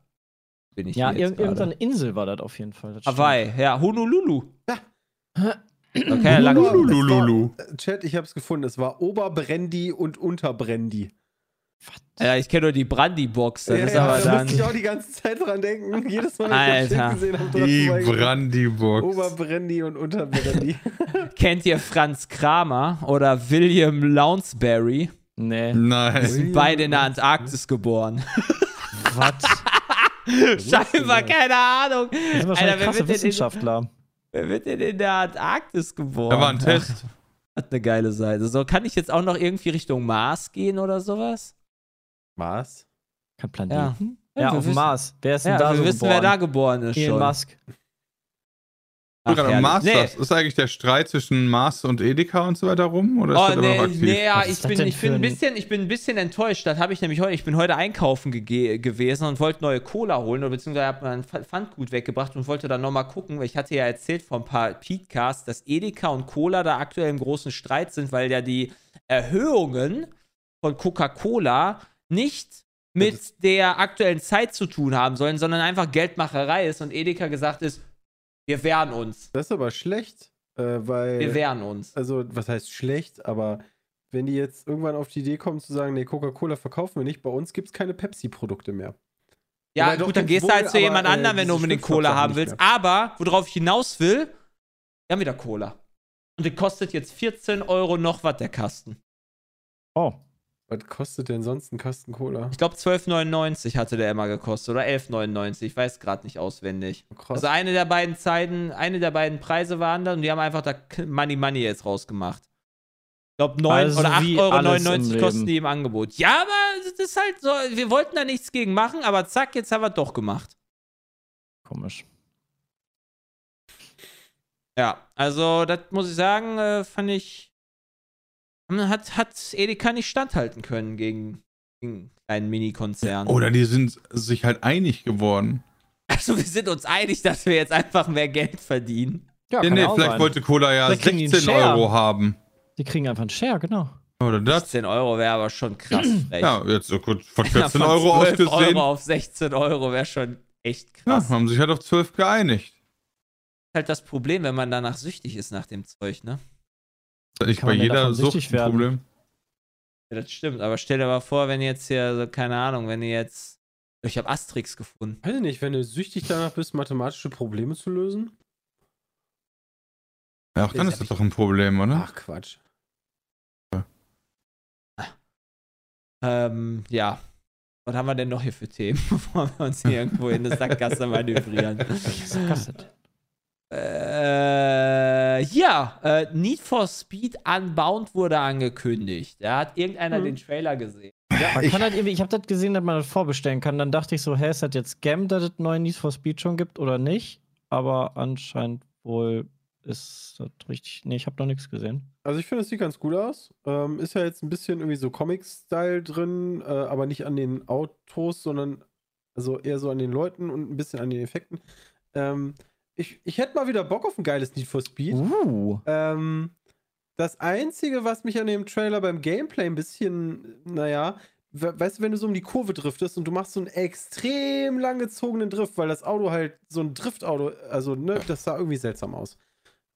Bin ich Ja, ir irgendeine Insel war das auf jeden Fall. stimmt. Hawaii, ja, Honolulu. Ja. Okay, lang. Lulu. Lulululu. Chat, ich hab's gefunden. Es war Oberbrandy und Unterbrandy. Ja, ich kenne nur die Brandy-Box, das ja, ist ja, aber da dann. musste ich auch die ganze Zeit dran denken. Jedes Mal, wenn ich das gesehen habe, Die. Brandy-Box. Oberbrandy und Unterbrandy. Kennt ihr Franz Kramer oder William Lounsbury? Nee. Die Nein. sind beide in der Antarktis geboren. Was? Scheinbar, keine Ahnung. Das sind Alter, wahrscheinlich krasse wird, denn in, Wissenschaftler. wer wird denn in der Antarktis geboren? Da war ein Test. Hat eine geile Seite. So, kann ich jetzt auch noch irgendwie Richtung Mars gehen oder sowas? Was? Kein Planeten? Ja, Ja, wir auf dem Mars. Wer ist denn Ja, da wir so wissen, geboren? wer da geboren ist Elon schon. Musk. Ach, Gerade. Mars, nee. das ist eigentlich der Streit zwischen Mars und Edeka und so weiter rum? Oder ist Oh, nee, noch aktiv? nee, ja, ich bin, ich, bin ein bisschen, ich bin ein bisschen enttäuscht. Das habe ich nämlich heute. Ich bin heute einkaufen gege- gewesen und wollte neue Cola holen, oder beziehungsweise habe mein Pf- Pfandgut weggebracht und wollte dann nochmal gucken, weil ich hatte ja erzählt vor ein paar Podcasts, dass Edeka und Cola da aktuell im großen Streit sind, weil ja die Erhöhungen von Coca-Cola nicht mit der aktuellen Zeit zu tun haben sollen, sondern einfach Geldmacherei ist und Edeka gesagt ist, wir wehren uns. Das ist aber schlecht, äh, weil. Wir wehren uns. also, was heißt schlecht, aber wenn die jetzt irgendwann auf die Idee kommen zu sagen, nee, Coca-Cola verkaufen wir nicht, bei uns gibt es keine Pepsi-Produkte mehr. Ja, Wobei gut, dann gehst du halt zu jemand äh, anderem, wenn du unbedingt Cola haben willst. mehr. Aber, worauf ich hinaus will, wir haben wieder Cola. Und die kostet jetzt 14 Euro noch was, der Kasten. Oh. Was kostet denn sonst ein Kasten Cola? Ich glaube 12,99 hatte der immer gekostet oder 11,99. Ich weiß gerade nicht auswendig. Krass. Also eine der beiden Zeiten, eine der beiden Preise waren da und die haben einfach da Money Money jetzt rausgemacht. Ich glaube, 9 Also oder wie 8,99 alles im Euro kosten die im Angebot. Ja, aber das ist halt so, wir wollten da nichts gegen machen, aber zack, jetzt haben wir es doch gemacht. Komisch. Ja, also das muss ich sagen, äh, fand ich. Hat, hat Edeka nicht standhalten können gegen, gegen einen Mini-Konzern. Oder die sind sich halt einig geworden. Also wir sind uns einig, dass wir jetzt einfach mehr Geld verdienen. Ja, Nee, kann nee, ja auch vielleicht sein. wollte Cola ja Vielleicht kriegen die einen 16 Share. Euro haben. Die kriegen einfach einen Share, genau. Oder das? 10 Euro wäre aber schon krass frech. Ja, jetzt so kurz von Ja, 14 von Euro 12 ausgesehen. Euro auf 16 Euro wäre schon echt Ja, krass. haben sich halt auf 12 geeinigt. halt das Problem, wenn man danach süchtig ist nach dem Zeug, ne? Ist das nicht Kann bei jeder Sucht ein werden? Problem? Ja, das stimmt. Aber stell dir mal vor, wenn jetzt hier, so, keine Ahnung, wenn ihr jetzt. Ich habe Asterix gefunden. Weiß ich nicht, wenn du süchtig danach bist, mathematische Probleme zu lösen? Ja, auch dann Ist ist das doch ein Problem, oder? Ach, Quatsch. Ähm, ja. Was haben wir denn noch hier für Themen, bevor wir uns hier irgendwo in eine Sackgasse manövrieren? Äh, ja, äh, Need for Speed Unbound wurde angekündigt. Da hat irgendeiner Mhm. den Trailer gesehen. Man kann halt irgendwie, ich habe das gesehen, dass man das vorbestellen kann. Dann dachte ich so, hä, ist das jetzt Scam, dass es neuen Need for Speed schon gibt oder nicht? Aber anscheinend wohl ist das richtig. Nee, ich habe noch nichts gesehen. Also ich finde, es sieht ganz gut aus. Ähm, ist ja jetzt ein bisschen irgendwie so Comic-Style drin, äh, aber nicht an den Autos, sondern also eher so an den Leuten und ein bisschen an den Effekten. Ähm, ich, ich hätte mal wieder Bock auf ein geiles Need for Speed. Uh. Ähm, das Einzige, was mich an dem Trailer beim Gameplay ein bisschen, naja, we weißt du, wenn du so um die Kurve driftest und du machst so einen extrem lang gezogenen Drift, weil das Auto halt so ein Driftauto, also, ne, das sah irgendwie seltsam aus.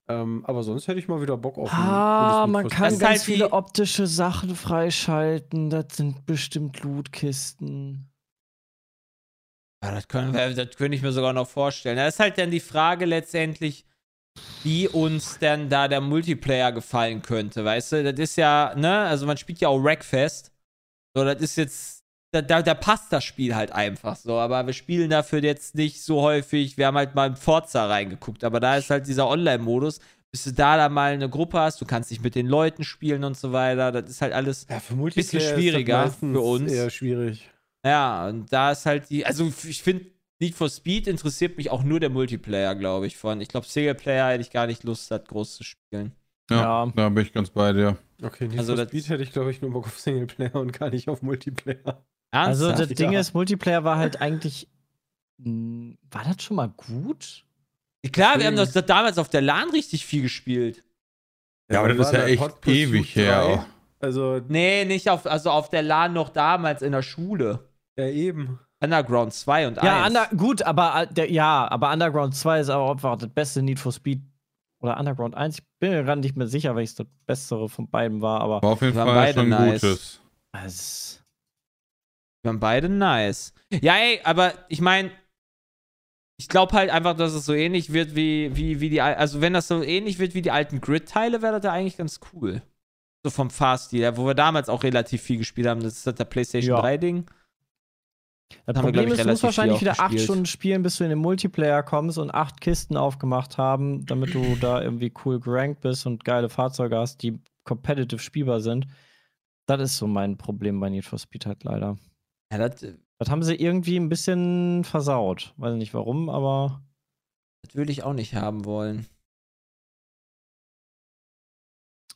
Ähm, aber sonst hätte ich mal wieder Bock auf ein Ah, man for kann Das ganz halt viele optische Sachen freischalten. Das sind bestimmt Lootkisten. Ja, das, können wir, das könnte ich mir sogar noch vorstellen. Da ist halt dann die Frage letztendlich, wie uns denn da der Multiplayer gefallen könnte, weißt du? Das ist ja, ne, also man spielt ja auch Wreckfest. So, das ist jetzt, da, da, da passt das Spiel halt einfach so, aber wir spielen dafür jetzt nicht so häufig. Wir haben halt mal in Forza reingeguckt, aber da ist halt dieser Online-Modus, bis du da dann mal eine Gruppe hast, du kannst nicht mit den Leuten spielen und so weiter. Das ist halt alles Ja, für bisschen Multiplayer schwieriger ist das meistens für uns. Eher schwierig. Ja, und da ist halt die, also ich finde, Need for Speed interessiert mich auch nur der Multiplayer, glaube ich, von. Ich glaube, Singleplayer hätte ich gar nicht Lust, das groß zu spielen. Ja, Ja. da bin ich ganz bei dir. Okay, Need Also for das- Speed hätte ich, glaube ich, nur Bock auf Singleplayer und gar nicht auf Multiplayer. Also Ernsthaft? das Ding Ja. ist, Multiplayer war halt eigentlich. Mh, War das schon mal gut? Klar, wir haben das, das damals auf der LAN richtig viel gespielt. Ja, aber das ist ja echt Hot ewig her 3? auch. Also, Nee, nicht auf, also auf der LAN noch damals in der Schule. Ja, eben. Underground 2 und 1. Ja, under, gut, aber äh, der, ja, aber Underground 2 ist aber einfach das beste Need for Speed. Oder Underground 1. Ich bin mir gerade nicht mehr sicher, welches das bessere von beiden war, aber. War auf jeden Fall beide schon nice. Gutes. Es, Wir waren beide nice. Ja, ey, aber ich meine, ich glaube halt einfach, dass es so ähnlich wird wie, wie, wie die, al- also wenn das so ähnlich wird wie die alten Grid-Teile, wäre das ja eigentlich ganz cool. So vom Fahrstil, ja, wo wir damals auch relativ viel gespielt haben. Das ist das der PlayStation Ja. 3-Ding. Das Problem ist, du musst wahrscheinlich wieder acht. Stunden spielen, bis du in den Multiplayer kommst und acht Kisten aufgemacht haben, damit du da irgendwie cool gerankt bist und geile Fahrzeuge hast, die competitive spielbar sind. Das ist so mein Problem bei Need for Speed halt leider. Ja, das, Das haben sie irgendwie ein bisschen versaut. Weiß nicht warum, aber das würde ich auch nicht haben wollen.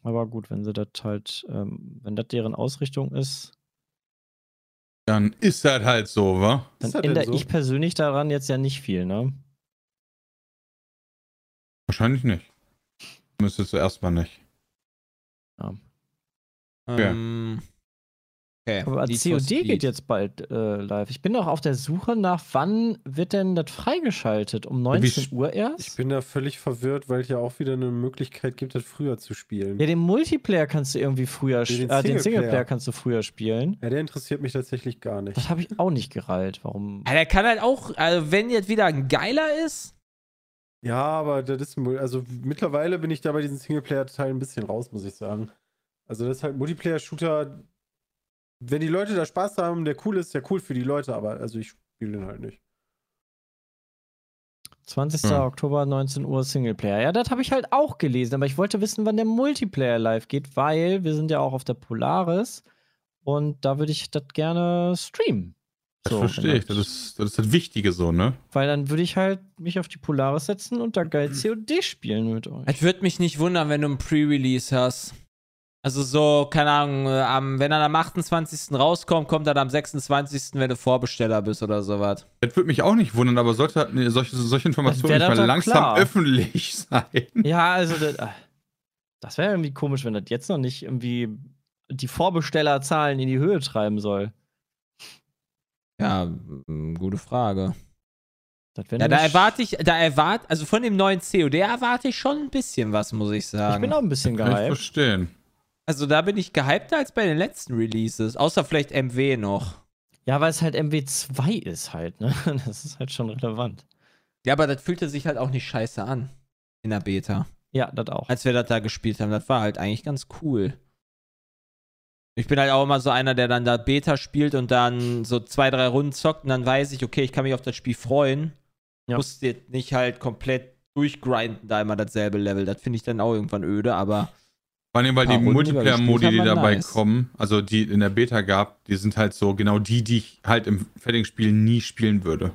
Aber gut, wenn sie das halt, ähm, wenn das deren Ausrichtung ist, Dann ist das halt so, wa? dann ändere so? ich persönlich daran jetzt ja nicht viel, ne? Wahrscheinlich nicht. Müsstest du erstmal nicht. Ähm, okay. Aber Need for COD geht jetzt bald äh, live. Ich bin noch auf der Suche nach, wann wird denn das freigeschaltet? Um 19 Wie- Uhr erst? Ich bin da völlig verwirrt, weil es ja auch wieder eine Möglichkeit gibt, das früher zu spielen. ja, den Multiplayer kannst du irgendwie früher Den spielen. Äh, den Singleplayer. Singleplayer kannst du früher spielen. Ja, der interessiert mich tatsächlich gar nicht. Das habe ich auch nicht gereilt. Warum? Ja, der kann halt auch, also wenn jetzt wieder ein geiler ist, Ja, aber das ist, also mittlerweile bin ich da bei diesen Singleplayer-Teilen ein bisschen raus, muss ich sagen. Also das ist halt Multiplayer-Shooter. Wenn die Leute da Spaß haben, der cool ist, ja cool für die Leute, aber also ich spiele den halt nicht. 20. Ja. Oktober, 19 Uhr Singleplayer. Ja, das habe ich halt auch gelesen, aber ich wollte wissen, wann der Multiplayer live geht, weil wir sind ja auch auf der Polaris und da würde ich das gerne streamen. Das So, verstehe ich. Das ist, das ist das Wichtige so, ne? Weil dann würde ich halt mich auf die Polaris setzen und da geil COD spielen mit euch. Es würde mich nicht wundern, wenn du ein Pre-Release hast. Also so, keine Ahnung, äh, am, wenn er am 28. rauskommt, kommt er am 26., wenn du Vorbesteller bist oder sowas. Das würde mich auch nicht wundern, aber sollte nee, solche, solche Informationen nicht mal langsam klar. öffentlich sein. Ja, also das, äh, das wäre irgendwie komisch, wenn das jetzt noch nicht irgendwie die Vorbestellerzahlen in die Höhe treiben soll. Ja, gute Frage. Ja, da erwarte ich, da erwarte, also von dem neuen COD erwarte ich schon ein bisschen was, muss ich sagen. Ich bin auch ein bisschen Kann ich gehypt. verstehen. Also da bin ich gehypter als bei den letzten Releases. Außer vielleicht MW noch. Ja, weil es halt MW2 ist halt, ne? Das ist halt schon relevant. Ja, aber das fühlte sich halt auch nicht scheiße an. In der Beta. Ja, das auch. Als wir das da gespielt haben. Das war halt eigentlich ganz cool. Ich bin halt auch immer so einer, der dann da Beta spielt und dann so zwei, drei Runden zockt und dann weiß ich, okay, ich kann mich auf das Spiel freuen. Ja. Muss jetzt nicht halt komplett durchgrinden, da immer dasselbe Level. Das finde ich dann auch irgendwann öde, aber Vor allem, weil die Multiplayer-Modi, die dabei nice. kommen, also die in der Beta gab, die sind halt so genau die, die ich halt im fertigen Spiel nie spielen würde.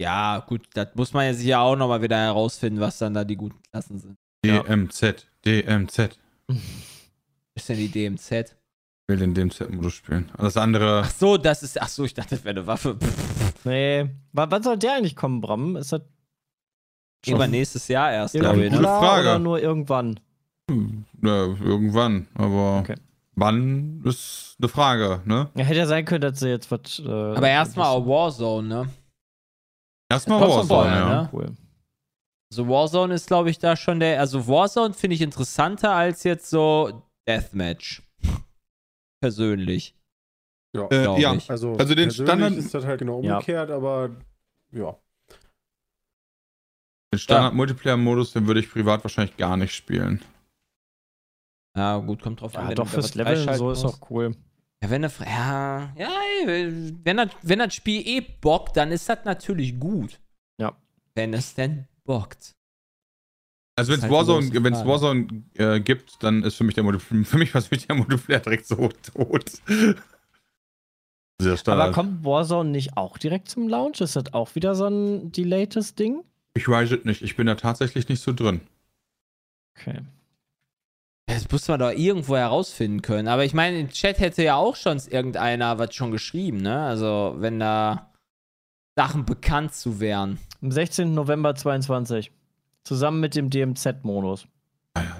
ja, gut, das muss man ja sich ja auch nochmal wieder herausfinden, was dann da die guten Klassen sind. Ja. DMZ, DMZ. Ist denn die DMZ? Ich will den DMZ-Modus spielen. Das andere, Ach so, das ist, ach so, ich dachte, das wäre eine Waffe. Pff, Nee. W wann soll der eigentlich kommen, Bram? Ist das Irgendwann nächstes Jahr erst, glaube ich. gute Ne? Frage. oder nur irgendwann? ja, irgendwann, aber Okay. wann ist eine Frage, ne? Ja, hätte ja sein können, dass sie jetzt was. Äh, Aber erstmal auch Warzone, ne? Erstmal Warzone, vorher, ja. ne? Cool. Also Warzone ist, glaube ich, da schon der. Also Warzone finde ich interessanter als jetzt so Deathmatch. Persönlich. Ja. Äh, ja, ich. Also, Also den Standard- ist das halt genau Ja. umgekehrt, aber ja. Den Standard-Multiplayer-Modus, den würde ich privat wahrscheinlich gar nicht spielen. Ja, gut, kommt drauf an. Ja, wenn doch fürs Level so ist auch cool. Ja, wenn, eine, Fre- ja, ja, ey, wenn das, wenn das Spiel eh bockt, dann ist das natürlich gut. Ja. Wenn es denn bockt. Also wenn Das es halt Warzone, wenn's. Warzone äh, gibt, dann ist für mich der Multiplayer, für mich persönlich der Multiplayer direkt so tot. Aber kommt Warzone nicht auch direkt zum Launch? Ist das auch wieder so ein delaytes Ding? Ich weiß es nicht. Ich bin da tatsächlich nicht so drin. Okay. Das muss man doch irgendwo herausfinden können. Aber ich meine, im Chat hätte ja auch schon irgendeiner was schon geschrieben, ne? Also, wenn da Sachen bekannt zu wären. Am 16. November 22. Zusammen mit dem DMZ-Modus.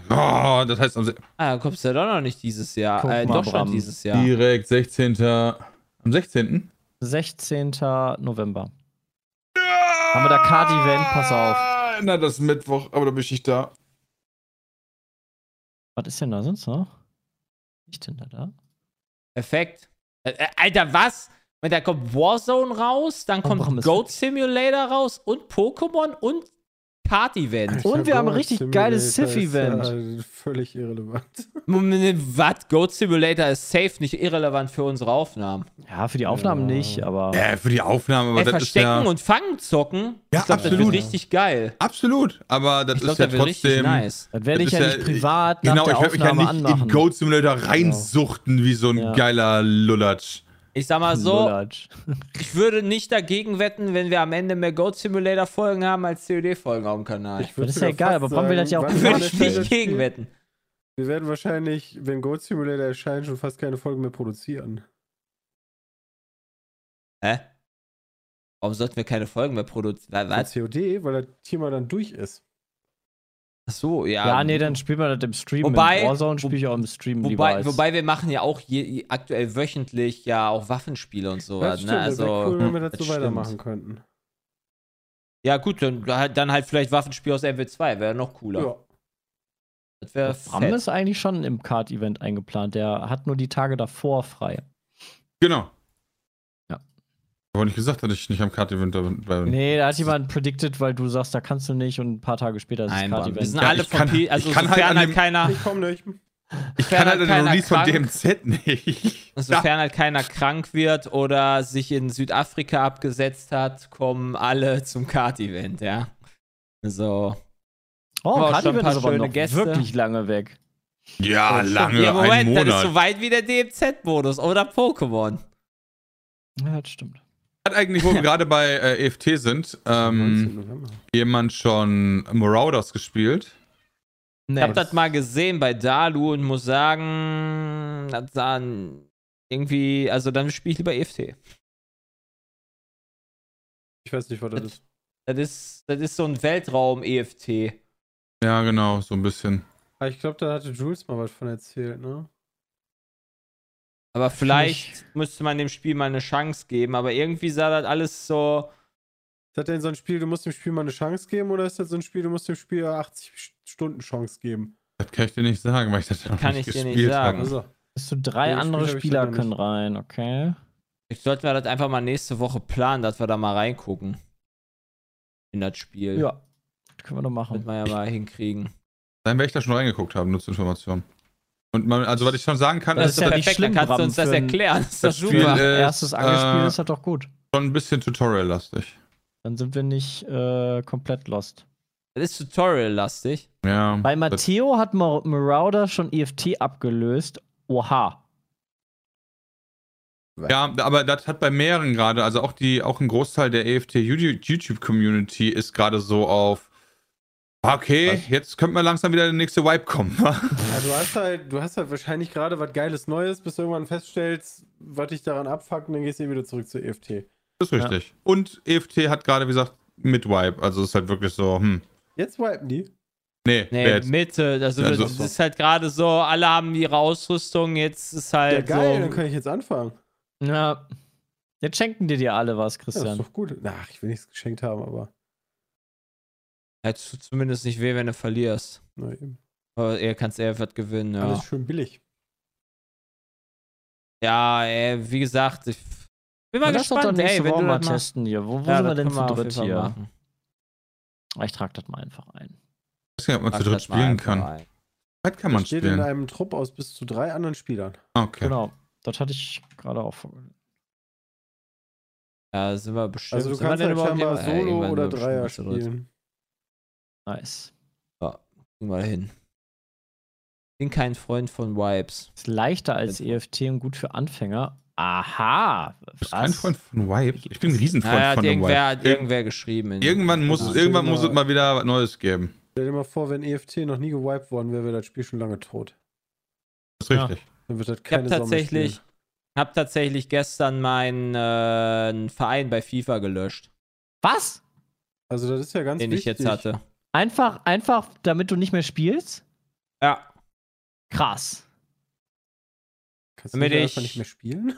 Oh, das heißt am Ah, dann kommst du ja doch noch nicht dieses Jahr. Guck äh, schon Bram. dieses Jahr. direkt 16. Am 16. 16. November. Haben wir da Card-Event? Pass auf. Ah, Na, das ist Mittwoch, aber da bin ich nicht da. Was ist denn da sonst noch? Was ist denn da da? Perfekt. Äh, äh, Alter, was? Da kommt Warzone raus, dann kommt Goat Simulator raus und Pokémon und Kart-Event. Und wir haben ein richtig Simulator geiles ist Sith-Event. ja völlig irrelevant. Moment, Was? Goat Simulator ist safe nicht irrelevant für unsere Aufnahmen. Ja, für die Aufnahmen Ja. nicht, aber. Ja, für die Aufnahme, aber Ey, das ist verstecken ja... und fangen zocken. Ja, ich glaube, das absolut. wird richtig geil. Absolut, aber das Ich glaube, ist ja das trotzdem... nice. Das werde ich Das ja ist nicht ja- privat nach Genau, der ich werde mich ja Aufnahme nicht anmachen. in Goat Simulator reinsuchten wie so ein Ja. geiler Lullatsch. Ich sag mal so, Lullatsch. ich würde nicht dagegen wetten, wenn wir am Ende mehr Goat Simulator Folgen haben als COD-Folgen auf dem Kanal. Ich Das ist ja egal, aber Bram will das ja auch würde ich nicht gegen wetten. Wir werden wahrscheinlich, wenn Goat Simulator erscheint, schon fast keine Folgen mehr produzieren. Hä? Warum sollten wir keine Folgen mehr produzieren? COD, weil das Thema dann durch ist. Ach so, ja. Ja, nee, dann spielen wir das im Stream. Wobei- Im Warzone spiele ich auch im Stream lieber Wobei, wobei wir machen ja auch je, aktuell wöchentlich ja auch Waffenspiele und Das sowas, stimmt, ne? das wäre Also, cool, wenn wir das, das so stimmt. weitermachen könnten. ja gut, dann, halt- dann halt vielleicht Waffenspiel aus MW2, wäre noch cooler. Ja. Das wäre Bram fett. ist eigentlich schon im Card-Event eingeplant. Der hat nur die Tage davor frei. Genau. Aber nicht gesagt, dass ich nicht am Card-Event dabei bin. Nee, da hat jemand predicted, weil du sagst, da kannst du nicht und ein paar Tage später ist das Mann, wir Card-Event. sind Ja, alle ich von kann- P also ich kann halt sofern an halt dem- keiner. Ich komme nicht. Ich kann halt den Release von DMZ nicht. Sofern halt keiner krank wird oder sich in Südafrika abgesetzt hat, kommen alle zum Kart-Event, ja. So. Oh, ein wird paar ist aber noch Gäste. wirklich lange weg. Ja, lange, Ja, ein Moment, das ist Monat. so weit wie der DMZ-Modus oder Pokémon. Ja, das stimmt. Hat eigentlich, wo wir gerade bei äh, EFT sind, 19. ähm, jemand schon Marauders gespielt? Ich hab das mal gesehen bei Dalu und muss sagen, das sah ein- irgendwie, also dann spiele ich lieber EFT. Ich weiß nicht, was das ist. Das ist, das ist so ein Weltraum-EFT. Ja, genau, so ein bisschen. Ah, ich glaube, da hatte Jules mal was von erzählt, ne? Aber vielleicht müsste man dem Spiel mal eine Chance geben, aber irgendwie sah das alles so. Ist das denn so ein Spiel, du musst dem Spiel mal eine Chance geben oder ist das so ein Spiel, du musst dem Spiel 80 Stunden Chance geben? Das kann ich dir nicht sagen, weil ich das noch Kann nicht ich dir nicht sagen. habe. Also, Bis zu drei Ja, das andere Spiel Spieler können rein, okay. Ich sollten wir das einfach mal nächste Woche planen, dass wir da mal reingucken. In das Spiel. Ja, das können wir doch Wird machen. man ja mal hinkriegen. Dann werde ich da schon reingeguckt haben, nur zur Information. Und man, also, was ich schon sagen kann, Das ist, ist ja dass nicht perfekt, schlimm, dann kannst du uns das erklären. Das ist doch das Spiel, super. äh, Erstes Angelspiel äh, ist halt doch gut. schon ein bisschen Tutorial-lastig. Dann sind wir nicht äh, komplett lost. Das ist Tutorial-lastig. Ja. Bei das- Matteo hat Mar Marauder schon EFT abgelöst. Oha. Ja, aber das hat bei mehreren gerade, also auch die, auch ein Großteil der EFT YouTube-Community ist gerade so auf. Ah, Okay, Was? jetzt könnte mal langsam wieder der nächste Wipe kommen. ja, du hast halt, du hast halt wahrscheinlich gerade was Geiles Neues, bis du irgendwann feststellst, was dich daran abfuckt und dann gehst du wieder zurück zu EFT. Das ist richtig. Und EFT hat gerade, wie gesagt, mit Wipe. Also es ist halt wirklich so, hm. Jetzt wipen die. Nee, Nee? Mitte. Also Ja, das so- ist halt gerade so, alle haben ihre Ausrüstung, jetzt ist Ja, halt geil, so. dann kann ich jetzt anfangen. Ja. Jetzt schenken dir dir alle was, Ja, das Christian. ist doch gut. Ach, ich will nichts geschenkt haben, aber. Ja, tut zumindest nicht weh, wenn du verlierst. Na eben. Aber er kannst eher was gewinnen, ja. Alles schön billig. Ja, ey, wie gesagt, ich bin mal Na, lass doch gespannt, dann ey, nächste wenn Woche du mal das mal testen hier. Wo, wo ja, sind wir das denn zu dritt hier? machen. Ich trage das mal einfach ein. Ich weiß nicht, ob man zu dritt das spielen kann. ein. Weit kann man steht in spielen. einem Trupp aus bis zu drei anderen Spielern. Ah, Okay. Genau. Das hatte ich gerade auch vorgelesen. Ja, sind wir bestimmt. Also du kannst halt scheinbar Ja, Solo oder Dreier spielen. Nice. Kriegen wir hin. Bin kein Freund von Vibes. Ist leichter als Wenn's- EFT und gut für Anfänger. Aha. Du bist kein? Freund von Wipe? Ich bin ein Riesenfreund Naja, hat von irgendwer, hat Wipe. irgendwer geschrieben. in- Irgendwann muss, Ja. es, irgendwann muss es mal wieder was Neues geben. Stell dir mal vor, wenn EFT noch nie gewiped worden wäre, wäre das Spiel schon lange tot. Das ist Ja. richtig. Dann wird das Ich habe keine Sau mehr tatsächlich, spielen. hab tatsächlich gestern meinen äh, Verein bei FIFA gelöscht, Was? Also das ist ja ganz den wichtig. ich jetzt hatte. Einfach, einfach, damit du nicht mehr spielst? Ja. Krass. Kannst du Damit nicht ich- einfach nicht mehr spielen?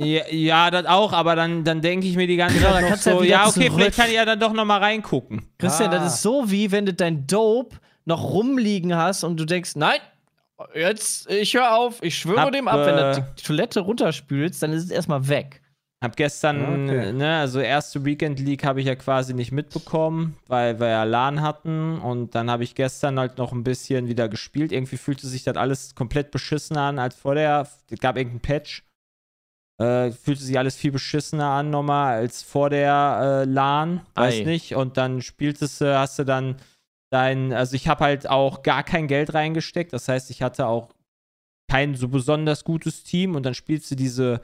Ja, ja, das auch, aber dann, dann denke ich mir die ganze Genau, Zeit dann noch kannst du ja so, wieder ja, okay, zurück. vielleicht kann ich ja dann doch noch mal reingucken. Christian, Ah. das ist so wie wenn du dein Dope noch rumliegen hast und du denkst, nein, jetzt, ich höre auf, ich schwöre Hab, dem ab, wenn äh, du die Toilette runterspülst, dann ist es erstmal weg. Hab gestern, Okay. ne, also erste Weekend League habe ich ja quasi nicht mitbekommen, weil wir ja LAN hatten und dann habe ich gestern halt noch ein bisschen wieder gespielt. Irgendwie fühlte sich das alles komplett beschissen an als vor der, es gab irgendeinen Patch. Äh, fühlte sich alles viel beschissener an nochmal als vor der äh, LAN, weiß Ei. nicht. Und dann spieltest du, hast du dann dein, also ich habe halt auch gar kein Geld reingesteckt. Das heißt, ich hatte auch kein so besonders gutes Team und dann spielst du diese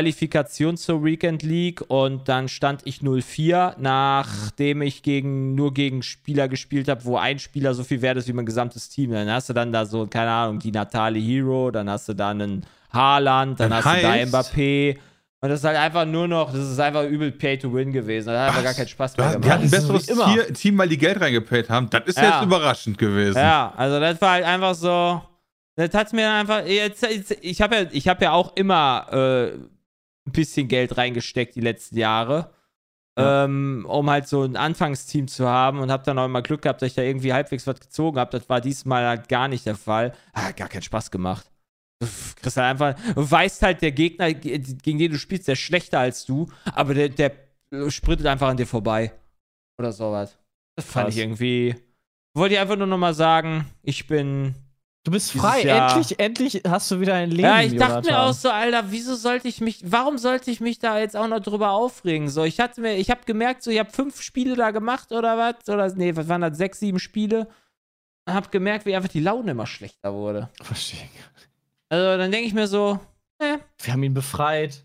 Qualifikation zur Weekend League und dann stand ich 0-4, nachdem ich gegen, nur gegen Spieler gespielt habe, wo ein Spieler so viel wert ist wie mein gesamtes Team. Dann hast du dann da so, keine Ahnung, die Natali Hero, dann hast du da einen Haaland, dann Das hast du da heißt- Mbappé. Und das ist halt einfach nur noch, das ist einfach übel Pay to Win gewesen. Das hat einfach gar keinen Spaß mehr hast, die hatten ein gemacht. so besseres. Tier, Team, weil die Geld reingepayt haben. Das ist Ja. jetzt überraschend gewesen. Ja, also das war halt einfach so. Das hat mir einfach. Jetzt, jetzt, ich habe ja, ich hab ja auch immer äh, ein bisschen Geld reingesteckt die letzten Jahre. Ähm, um halt so ein Anfangsteam zu haben und habe dann auch immer Glück gehabt, dass ich da irgendwie halbwegs was gezogen habe. Das war diesmal halt gar nicht der Fall. Hat gar keinen Spaß gemacht. Du kriegst halt einfach, du weißt halt, der Gegner, ge- gegen den du spielst, der ist schlechter als du, aber der, der sprintet einfach an dir vorbei. Oder sowas. Das fand Krass. ich irgendwie. Wollte ich einfach nur nochmal sagen, ich bin Du bist frei. Jahr. Endlich, endlich hast du wieder ein Leben. Ja, ich dachte mir auch so, Alter, wieso sollte ich mich, warum sollte ich mich da jetzt auch noch drüber aufregen? So, ich hatte mir, ich habe gemerkt, so, ich habe fünf Spiele da gemacht oder was? Oder, nee, was waren das? Sechs, sieben Spiele. Hab gemerkt, wie einfach die Laune immer schlechter wurde. Verstehe. Also, dann denke ich mir so, äh, Wir haben ihn befreit.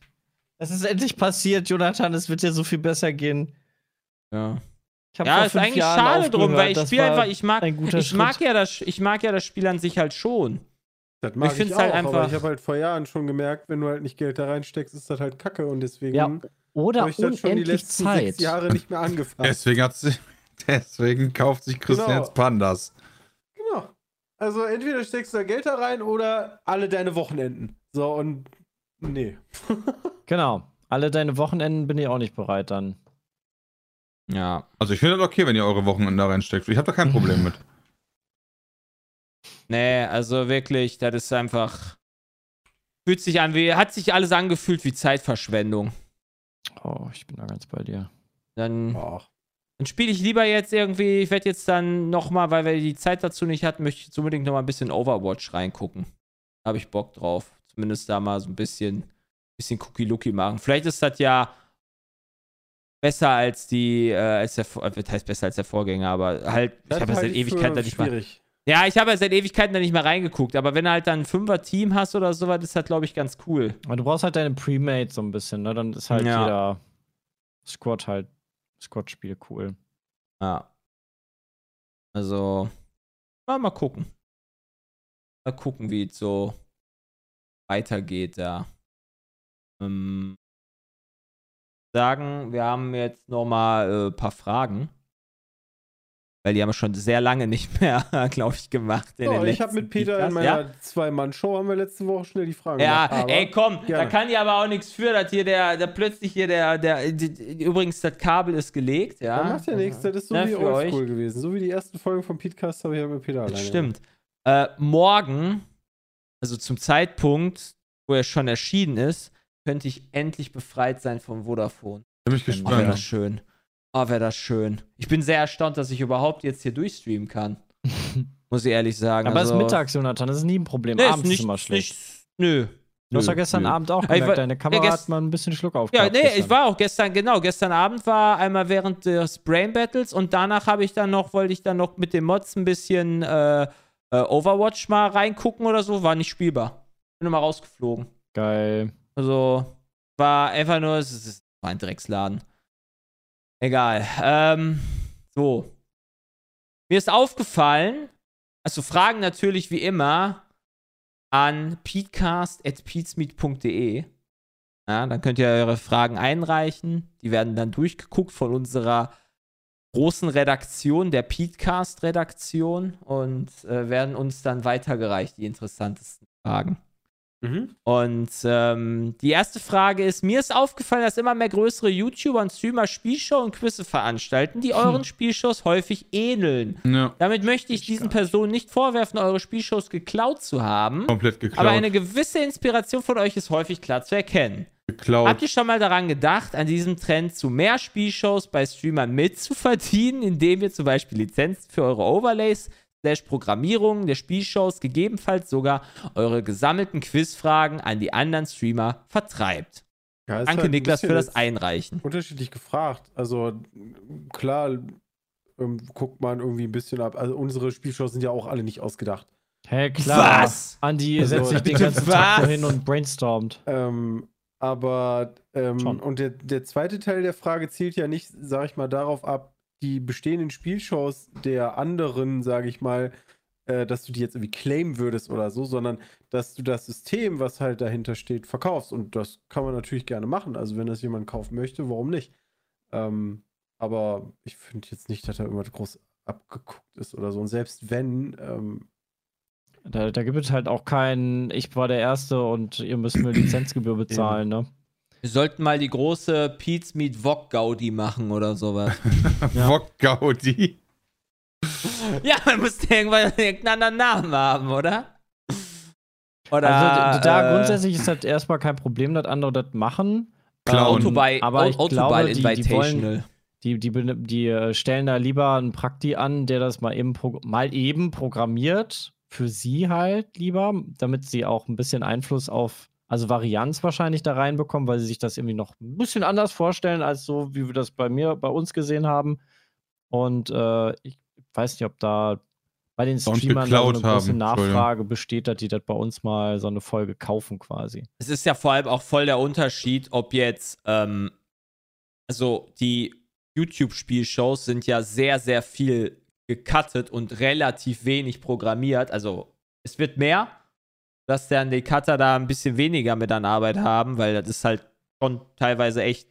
Es ist endlich passiert, Jonathan. Es wird dir so viel besser gehen. ja. Ich Ja, ist eigentlich Jahren schade drum, weil ich spiele einfach, ich mag, ein guter ich mag Schritt. ja das, ich mag ja das Spiel an sich halt schon. Das mag Ich ich, find's auch, halt aber einfach- ich habe halt vor Jahren schon gemerkt, wenn du halt nicht Geld da reinsteckst, ist das halt Kacke und deswegen Ja, Oder habe ich das schon die unendlich letzten Zeit. sechs Jahre nicht mehr angefasst. Deswegen, hat sie, deswegen kauft sich Christian Genau. jetzt Pandas. Genau. Also entweder steckst du da Geld da rein oder alle deine Wochenenden. So und nee. Genau. Alle deine Wochenenden bin ich auch nicht bereit dann. Ja. Also ich finde das okay, wenn ihr eure Wochenende da reinsteckt. Ich habe da kein Problem mit. Nee, also wirklich, das ist einfach. Fühlt sich an wie, hat sich alles angefühlt wie Zeitverschwendung. Oh, ich bin da ganz bei dir. Dann, dann spiele ich lieber jetzt irgendwie, ich werde jetzt dann nochmal, weil wir die Zeit dazu nicht hatten, möchte ich jetzt unbedingt nochmal ein bisschen Overwatch reingucken. Da habe ich Bock drauf. Zumindest da mal so ein bisschen, bisschen Cookie-Lookie machen. Vielleicht ist das ja besser als die, äh, als der, Vor- äh, heißt besser als der Vorgänger, aber halt, ich habe ja seit Ewigkeiten da nicht mal. Ja, ich habe ja seit Ewigkeiten da nicht mehr reingeguckt, aber wenn du halt dann ein Fünfer-Team hast oder sowas, ist das, glaube ich, ganz cool. Aber du brauchst halt deine Premade so ein bisschen, ne? Dann ist halt Ja. jeder Squad halt, Squad-Spiel cool. Ja. Also, ja, mal gucken. Mal gucken, wie es so weitergeht da. Ähm, sagen, wir haben jetzt noch mal äh, ein paar Fragen. Weil die haben wir schon sehr lange nicht mehr, glaube ich, gemacht. In Ja, den ich habe mit Peter in Podcasts. meiner Ja? Zwei-Mann-Show haben wir letzte Woche schnell die Fragen Ja, gemacht. aber- ey, komm, da gerne. kann die aber auch nichts für, dass hier der, der plötzlich hier der, der, die, übrigens, das Kabel ist gelegt, ja. Ja, macht ja nichts, das ist so Ja, wie oldschool gewesen. So wie die ersten Folgen vom Podcast habe ich ja mit Peter alleine. Das stimmt. Äh, morgen, also zum Zeitpunkt, wo er schon erschienen ist, könnte ich endlich befreit sein vom Vodafone. Ich bin mich Oh, wäre das gespannt. schön. Oh, wäre das schön. Ich bin sehr erstaunt, dass ich überhaupt jetzt hier durchstreamen kann. Muss ich ehrlich sagen. Aber es also, ist mittags, Jonathan, das ist nie ein Problem. Nee, Abends ist ist nicht, immer schlecht. Nicht, nö. du hast ja gestern nö. Abend auch Ja, ich gemerkt, war- deine ja, Kamera gest- hat mal ein bisschen Schluck Ja, aufgehabt. nee, gestern. ich war auch gestern, genau, gestern Abend war einmal während des Brain Battles und danach habe ich dann noch, wollte ich dann noch mit den Mods ein bisschen äh, äh, Overwatch mal reingucken oder so, war nicht spielbar. Bin immer rausgeflogen. Geil. Also war einfach nur, es ist, ein Drecksladen. Egal. Ähm, so. Mir ist aufgefallen, also Fragen natürlich wie immer an peatcast.peatsmeet.de. Ja, dann könnt ihr eure Fragen einreichen. Die werden dann durchgeguckt von unserer großen Redaktion, der Peatcast-Redaktion, und äh, werden uns dann weitergereicht, die interessantesten Fragen. Mhm. Und ähm, die erste Frage ist: Mir ist aufgefallen, dass immer mehr größere YouTuber und Streamer Spielshow und Quizze veranstalten, die euren Spielshows häufig ähneln. Ja, Damit möchte ich diesen Personen nicht vorwerfen, eure Spielshows geklaut zu haben. komplett geklaut. Aber eine gewisse Inspiration von euch ist häufig klar zu erkennen. geklaut. Habt ihr schon mal daran gedacht, an diesem Trend zu mehr Spielshows bei Streamern mitzuverdienen, indem ihr zum Beispiel Lizenzen für eure Overlays, slash Programmierungen der Spielshows, gegebenenfalls sogar eure gesammelten Quizfragen an die anderen Streamer vertreibt? Ja, Danke, halt Niklas, für das Einreichen. Unterschiedlich gefragt. Also, klar, ähm, guckt man irgendwie ein bisschen ab. Also, unsere Spielshows sind ja auch alle nicht ausgedacht. Hä, klar. Was? Andi Also, setzt sich den ganzen Tag was? so hin und brainstormt. Ähm, aber, ähm, und der, der zweite Teil der Frage zielt ja nicht, sag ich mal, darauf ab, die bestehenden Spielshows der anderen, sage ich mal, äh, dass du die jetzt irgendwie claimen würdest oder so, sondern dass du das System, was halt dahinter steht, verkaufst. Und das kann man natürlich gerne machen. Also, wenn das jemand kaufen möchte, warum nicht? Ähm, aber ich finde jetzt nicht, dass da irgendwas groß abgeguckt ist oder so. Und selbst wenn, ähm, Da, da gibt es halt auch keinen, ich war der Erste und ihr müsst mir Lizenzgebühr bezahlen, ne? Wir sollten mal die große Pete's Meet Vog Gaudi machen oder sowas. Ja. Wok Gaudi. ja, man muss irgendwann irgendeinen anderen Namen haben, oder? Oder also da äh, grundsätzlich ist das erstmal kein Problem, dass andere das machen. Klauen. Autoball, aber ich Autoball glaube, die- die Invitational. Die, die, die äh, stellen da lieber einen Prakti an, der das mal eben, mal eben programmiert für sie halt lieber, damit sie auch ein bisschen Einfluss auf, also Varianz wahrscheinlich da reinbekommen, weil sie sich das irgendwie noch ein bisschen anders vorstellen, als so, wie wir das bei mir, bei uns gesehen haben. Und äh, ich weiß nicht, ob da bei den Streamern so eine große haben. Nachfrage besteht, dass die das bei uns mal so eine Folge kaufen quasi. Es ist ja vor allem auch voll der Unterschied, ob jetzt, ähm, also die YouTube-Spielshows sind ja sehr, sehr viel gecuttet und relativ wenig programmiert. Also es wird mehr, dass dann die Cutter da ein bisschen weniger mit an Arbeit haben, weil das ist halt schon teilweise echt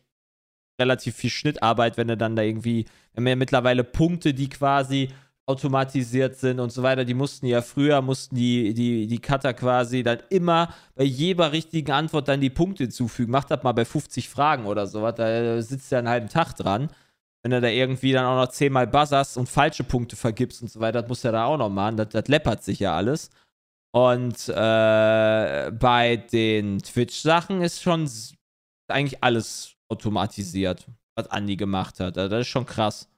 relativ viel Schnittarbeit, wenn du dann da irgendwie, wenn wir ja mittlerweile Punkte, die quasi automatisiert sind und so weiter, die mussten ja früher, mussten die, die, die Cutter quasi dann immer bei jeder richtigen Antwort dann die Punkte hinzufügen. Macht das mal bei 50 Fragen oder sowas, da sitzt er einen halben Tag dran wenn du da irgendwie dann auch noch zehnmal buzzerst und falsche Punkte vergibst und so weiter, das muss er da auch noch machen. Das, das läppert sich ja alles. Und äh, bei den Twitch-Sachen ist schon eigentlich alles automatisiert, was Andi gemacht hat. Also das ist schon krass.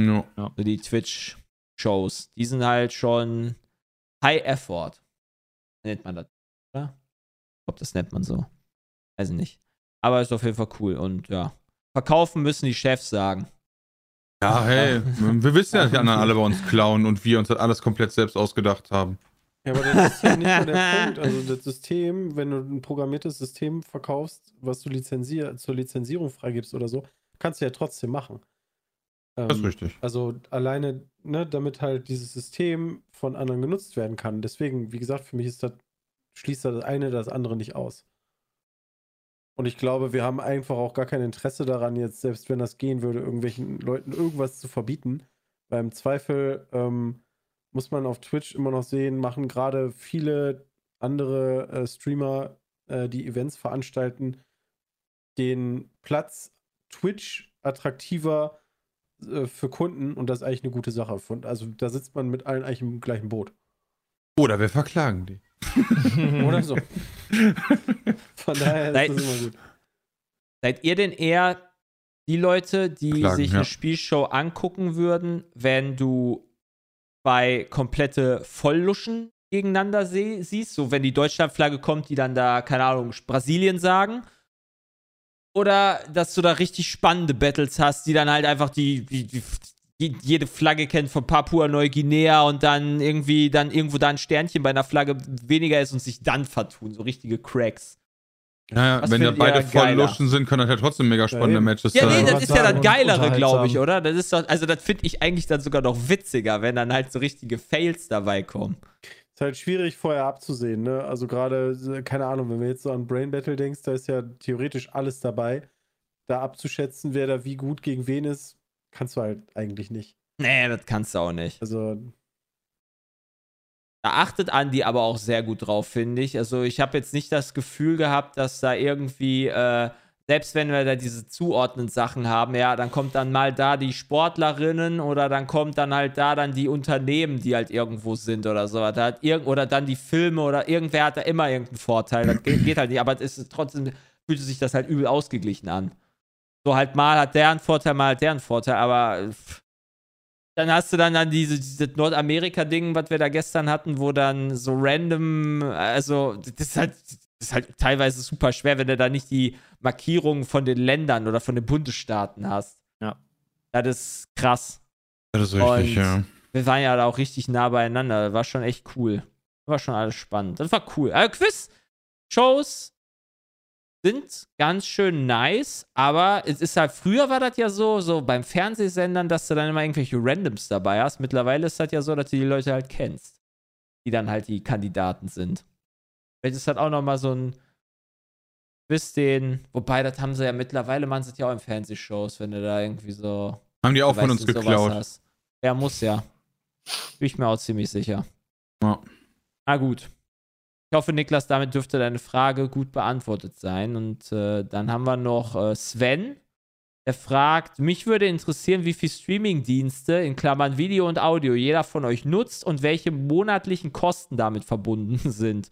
No. Ja. So die Twitch-Shows, die sind halt schon High Effort. Nennt man das, oder? Ich glaube, das nennt man so. Weiß ich nicht. Aber ist auf jeden Fall cool und ja. Verkaufen müssen die Chefs sagen. Ja, hey, wir wissen ja, dass die anderen alle bei uns klauen und wir uns das alles komplett selbst ausgedacht haben. Ja, aber das ist ja nicht nur der Punkt. Also das System, wenn du ein programmiertes System verkaufst, was du lizenzier zur Lizenzierung freigibst oder so, kannst du ja trotzdem machen. Ähm, das ist richtig. Also alleine, ne, damit halt dieses System von anderen genutzt werden kann. Deswegen, wie gesagt, für mich ist das, schließt das eine das andere nicht aus. Und ich glaube, wir haben einfach auch gar kein Interesse daran, jetzt, selbst wenn das gehen würde, irgendwelchen Leuten irgendwas zu verbieten. Beim Zweifel ähm, muss man auf Twitch immer noch sehen, machen gerade viele andere äh, Streamer, äh, die Events veranstalten, den Platz Twitch attraktiver äh, für Kunden und das ist eigentlich eine gute Sache. Also da sitzt man mit allen eigentlich im gleichen Boot. Oder wir verklagen die. Oder so. Von daher seid, ist das immer gut. Seid ihr denn eher die Leute, die Klagen, sich ja. eine Spielshow angucken würden, wenn du bei komplette Vollluschen gegeneinander sie siehst? So, wenn die Deutschlandflagge kommt, die dann da, keine Ahnung, Brasilien sagen? Oder dass du da richtig spannende Battles hast, die dann halt einfach die, die, die jede Flagge kennt von Papua-Neuguinea und dann irgendwie dann irgendwo da ein Sternchen bei einer Flagge weniger ist und sich dann vertun. So richtige Cracks. Naja, wenn ja beide voll Luschen sind, können das ja trotzdem mega spannende Ja. Matches Ja, nee, sein. das ist ja das Geilere, glaube ich, oder? Das ist doch, also das finde ich eigentlich dann sogar noch witziger, wenn dann halt so richtige Fails dabei kommen. Ist halt schwierig vorher abzusehen, ne? Also gerade, keine Ahnung, wenn wir jetzt so an Brain Battle denkst, da ist ja theoretisch alles dabei. Da abzuschätzen, wer da wie gut gegen wen ist, kannst du halt eigentlich nicht. Nee, das kannst du auch nicht. Also, Da achtet Andi aber auch sehr gut drauf, finde ich. Also ich habe jetzt nicht das Gefühl gehabt, dass da irgendwie, äh, selbst wenn wir da diese zuordnenden Sachen haben, ja, dann kommt dann mal da die Sportlerinnen oder dann kommt dann halt da dann die Unternehmen, die halt irgendwo sind oder so. Da hat irgend oder dann die Filme oder irgendwer hat da immer irgendeinen Vorteil. Das geht, geht halt nicht, aber es ist trotzdem fühlt sich das halt übel ausgeglichen an. So halt mal hat der einen Vorteil, mal hat der einen Vorteil, aber pff, dann hast du dann, dann diese, dieses Nordamerika-Ding, was wir da gestern hatten, wo dann so random, also das ist halt, das ist halt teilweise super schwer, wenn du da nicht die Markierungen von den Ländern oder von den Bundesstaaten hast. Ja. Das ist krass. Das ist richtig, Und- ja. Wir waren ja da auch richtig nah beieinander. Das war schon echt cool. War schon alles spannend. Das war cool. Also Quiz-Shows sind ganz schön nice, aber es ist halt, früher war das ja so, so beim Fernsehsendern, dass du dann immer irgendwelche Randoms dabei hast. Mittlerweile ist das ja so, dass du die Leute halt kennst, die dann halt die Kandidaten sind. Vielleicht ist das auch nochmal so ein Quiz, den, wobei, das haben sie ja mittlerweile, machen sie das ja auch in Fernsehshows, wenn du da irgendwie so Haben die auch von uns geklaut. Ja, muss ja. Bin ich mir auch ziemlich sicher. Ja. Na gut. Ich hoffe, Niklas, damit dürfte deine Frage gut beantwortet sein. Und äh, dann haben wir noch äh, Sven. Er fragt, mich würde interessieren, wie viel Streamingdienste in Klammern Video und Audio jeder von euch nutzt und welche monatlichen Kosten damit verbunden sind.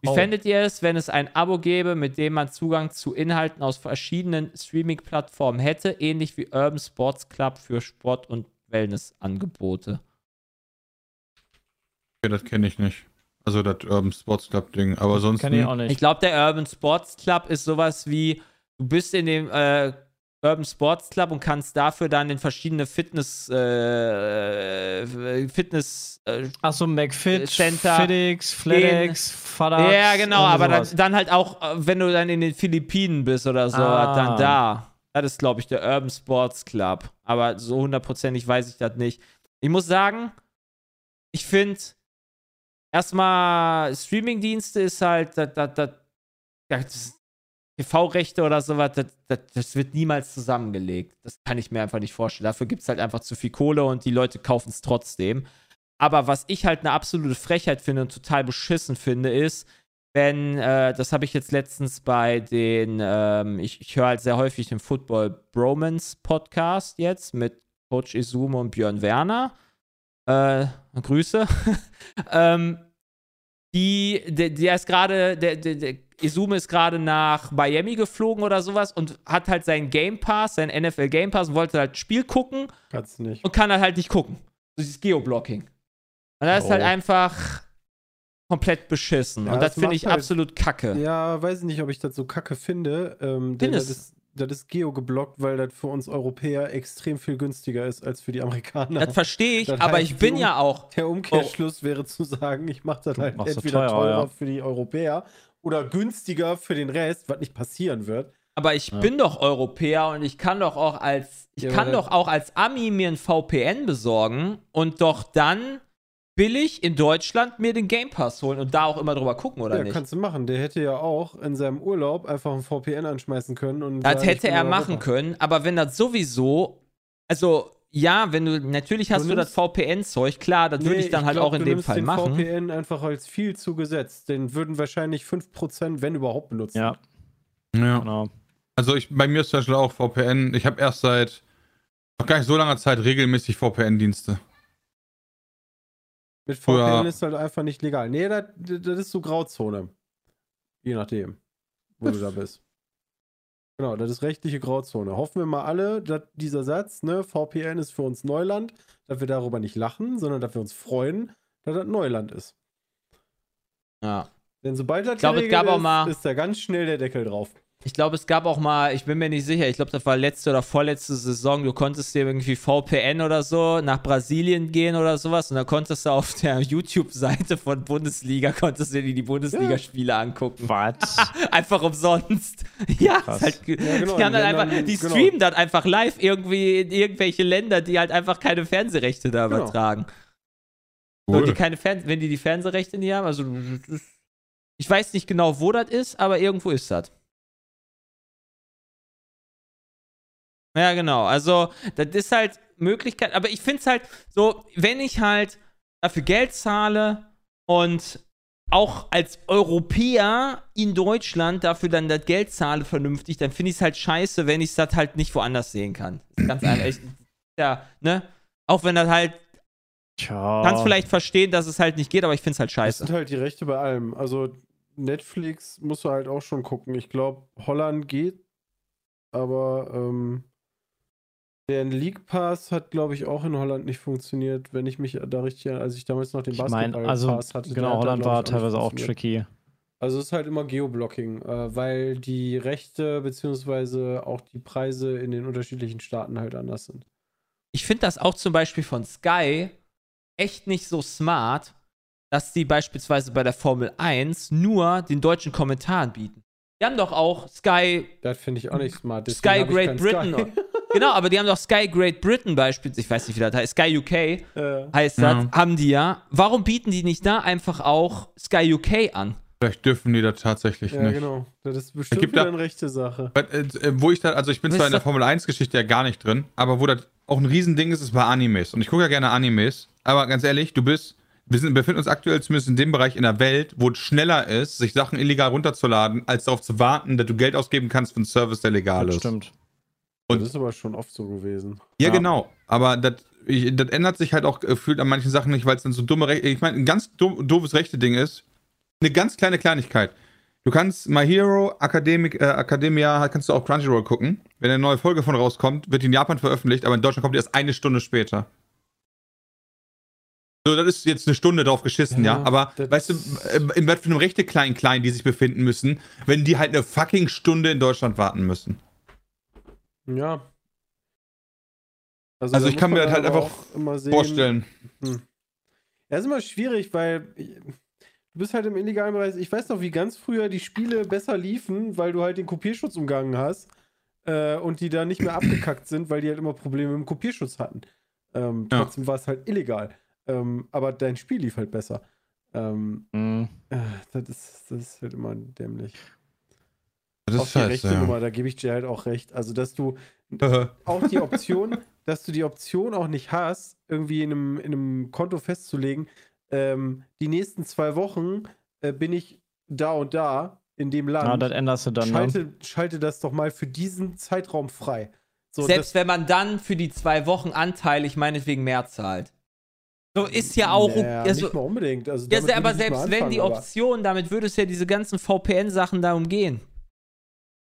Wie Oh. fändet ihr es, wenn es ein Abo gäbe, mit dem man Zugang zu Inhalten aus verschiedenen Streaming-Plattformen hätte, ähnlich wie Urban Sports Club für Sport- und Wellnessangebote? Okay, das kenne ich nicht. Also das Urban Sports Club Ding. Aber sonst. Kann ich auch nicht. Ich glaube, der Urban Sports Club ist sowas wie, du bist in dem äh, Urban Sports Club und kannst dafür dann in verschiedene Fitness, äh, Fitness, äh, Achso, McFit, Center FedEx, FedEx, Fadax. ja genau, aber dann, dann halt auch, äh, wenn du dann in den Philippinen bist oder so, Ah. dann da. Das ist, glaube ich, der Urban Sports Club. Aber so hundertprozentig weiß ich das nicht. Ich muss sagen, ich finde, erstmal Streamingdienste ist halt, das, das, das, das TV-Rechte oder sowas, das, das, das wird niemals zusammengelegt. Das kann ich mir einfach nicht vorstellen. Dafür gibt es halt einfach zu viel Kohle und die Leute kaufen es trotzdem. Aber was ich halt eine absolute Frechheit finde und total beschissen finde, ist, wenn, äh, das habe ich jetzt letztens bei den, ähm, ich, ich höre halt sehr häufig den Football Bromance Podcast jetzt mit Coach Izumo und Björn Werner. Äh, Grüße. ähm, die, der, der ist gerade, der, der, der Izume ist gerade nach Miami geflogen oder sowas und hat halt seinen Game Pass, seinen NFL Game Pass und wollte halt Spiel gucken Kannst nicht. und kann dann halt nicht gucken. Das ist Geoblocking. Und das ist halt Oh. einfach komplett beschissen. Ja, und das das finde ich halt- absolut kacke. Ja, weiß ich nicht, ob ich das so kacke finde. Ähm, denn das ist, das ist geo geblockt, weil das für uns Europäer extrem viel günstiger ist als für die Amerikaner. Das verstehe ich, Das aber heißt, ich bin die ja auch. Der Umkehrschluss wäre zu sagen, ich mache das halt entweder teurer, teurer ja. für die Europäer oder günstiger für den Rest, was nicht passieren wird. Aber ich Ja. bin doch Europäer und ich kann doch auch als. Ich Ja, kann doch auch als Ami mir ein VPN besorgen und doch dann billig in Deutschland mir den Game Pass holen und da auch immer drüber gucken, oder ja, nicht? kannst du machen. Der hätte ja auch in seinem Urlaub einfach ein VPN anschmeißen können. Und Das sagen, ich hätte er machen Europa. können, aber wenn das sowieso. Also, ja, wenn du. Natürlich hast Du du, das VPN-Zeug, klar, das würde Nee, ich dann halt glaub, auch in dem Fall den machen. VPN einfach als viel zugesetzt. Den würden wahrscheinlich 5%, wenn überhaupt, benutzen. Ja, Ja. genau. Also ich, bei mir ist zum Beispiel auch VPN. Ich habe erst seit noch gar nicht so langer Zeit regelmäßig VPN-Dienste. Mit VPN ist halt einfach nicht legal. Nee, das, das ist so Grauzone. Je nachdem, wo du da bist. Genau, das ist rechtliche Grauzone. Hoffen wir mal alle, dass dieser Satz, ne, VPN ist für uns Neuland, dass wir darüber nicht lachen, sondern dass wir uns freuen, dass das Neuland ist. Ja. Denn sobald das Ich glaube, es gab auch ist, mal- ist da ganz schnell der Deckel drauf. Ich glaube, es gab auch mal, ich bin mir nicht sicher, ich glaube, das war letzte oder vorletzte Saison, du konntest dir irgendwie VPN oder so nach Brasilien gehen oder sowas und dann konntest du auf der YouTube-Seite von Bundesliga, konntest du dir die Bundesligaspiele angucken. Was? Einfach umsonst. Ja, halt, Ja, genau, die, haben dann in einfach, die genau. streamen dann einfach live irgendwie in irgendwelche Länder, die halt einfach keine Fernsehrechte da Genau. übertragen. So, die keine Fern wenn die die Fernsehrechte nicht haben, also ich weiß nicht genau, wo das ist, aber irgendwo ist das. Ja, genau. Also, das ist halt Möglichkeit, aber ich finde es halt so, wenn ich halt dafür Geld zahle und auch als Europäer in Deutschland dafür dann das Geld zahle vernünftig, dann finde ich es halt scheiße, wenn ich das halt nicht woanders sehen kann. Das ist ganz einfach. Ich, ja, ne? Auch wenn das halt, Tja. kannst vielleicht verstehen, dass es halt nicht geht, aber ich finde es halt Das scheiße. sind halt die Rechte bei allem. Also Netflix musst du halt auch schon gucken. Ich glaube, Holland geht, aber ähm, der League Pass hat, glaube ich, auch in Holland nicht funktioniert, wenn ich mich da richtig, erinnere, als ich damals noch den Ich Basketball meine, also, Pass hatte. genau, hat da, Holland war teilweise auch tricky. Also es ist halt immer Geoblocking, äh, weil die Rechte beziehungsweise auch die Preise in den unterschiedlichen Staaten halt anders sind. Ich finde das auch zum Beispiel von Sky echt nicht so smart, dass die beispielsweise bei der Formel 1 nur den deutschen Kommentar anbieten. Die haben doch auch Sky, Das finde ich auch nicht smart. deswegen Sky Great Britain. Sky. genau, aber die haben doch Sky Great Britain beispielsweise, ich weiß nicht, wie das heißt, Sky UK äh, heißt das, Ja. haben die ja. Warum bieten die nicht da einfach auch Sky UK an? Vielleicht dürfen die das tatsächlich ja, nicht. genau. Das ist bestimmt gibt wieder da- eine rechte Sache. Äh, Wo ich da, also ich bin Wisst zwar in der Formel 1-Geschichte ja gar nicht drin, aber wo das auch ein Riesending ist, ist bei Animes. Und ich gucke ja gerne Animes, aber ganz ehrlich, du bist, wir sind, befinden uns aktuell zumindest in dem Bereich in der Welt, wo es schneller ist, sich Sachen illegal runterzuladen, als darauf zu warten, dass du Geld ausgeben kannst für einen Service, der legal Das ist. stimmt. Und- das ist aber schon oft so gewesen. Ja, Ja. genau. Aber das, ändert sich halt auch gefühlt an manchen Sachen nicht, weil es dann so dumme Rechte. Ich meine, ein ganz dumm, doofes rechte Ding ist, eine ganz kleine Kleinigkeit. Du kannst My Hero Academic, äh, Academia, kannst du auf Crunchyroll gucken. Wenn eine neue Folge von rauskommt, wird die in Japan veröffentlicht, aber in Deutschland kommt die erst eine Stunde später. So, das ist jetzt eine Stunde drauf geschissen, ja. Ja, Aber weißt du, in, in was für einem rechte kleinen Klein, die sich befinden müssen, wenn die halt eine fucking Stunde in Deutschland warten müssen. Ja. Also da ich kann mir halt einfach Vorstellen. Ja, ist immer schwierig, weil du bist halt im illegalen Bereich. Ich weiß noch, wie ganz früher die Spiele besser liefen, weil du halt den Kopierschutz umgangen hast äh, und die da nicht mehr abgekackt sind, weil die halt immer Probleme mit dem Kopierschutz hatten. Ähm, Ja. trotzdem war es halt illegal. Ähm, aber dein Spiel lief halt besser. Ähm, Mhm. äh, das, ist, das ist halt immer dämlich. Das Auf die rechte Nummer, da gebe ich dir halt auch recht. Also, dass du ja. auch die Option, dass du die Option auch nicht hast, irgendwie in einem, in einem Konto festzulegen, ähm, die nächsten zwei Wochen äh, bin ich da und da in dem Land. Ja, das änderst du dann. Ne? schalte, schalte das doch mal für diesen Zeitraum frei. So, Selbst wenn man dann für die zwei Wochen anteilig meinetwegen mehr zahlt. So ist ja das, auch. naja, also, nicht mal unbedingt. Also, ja, aber selbst wenn die anfangen, aber- Option, damit würdest du ja diese ganzen VPN-Sachen da umgehen.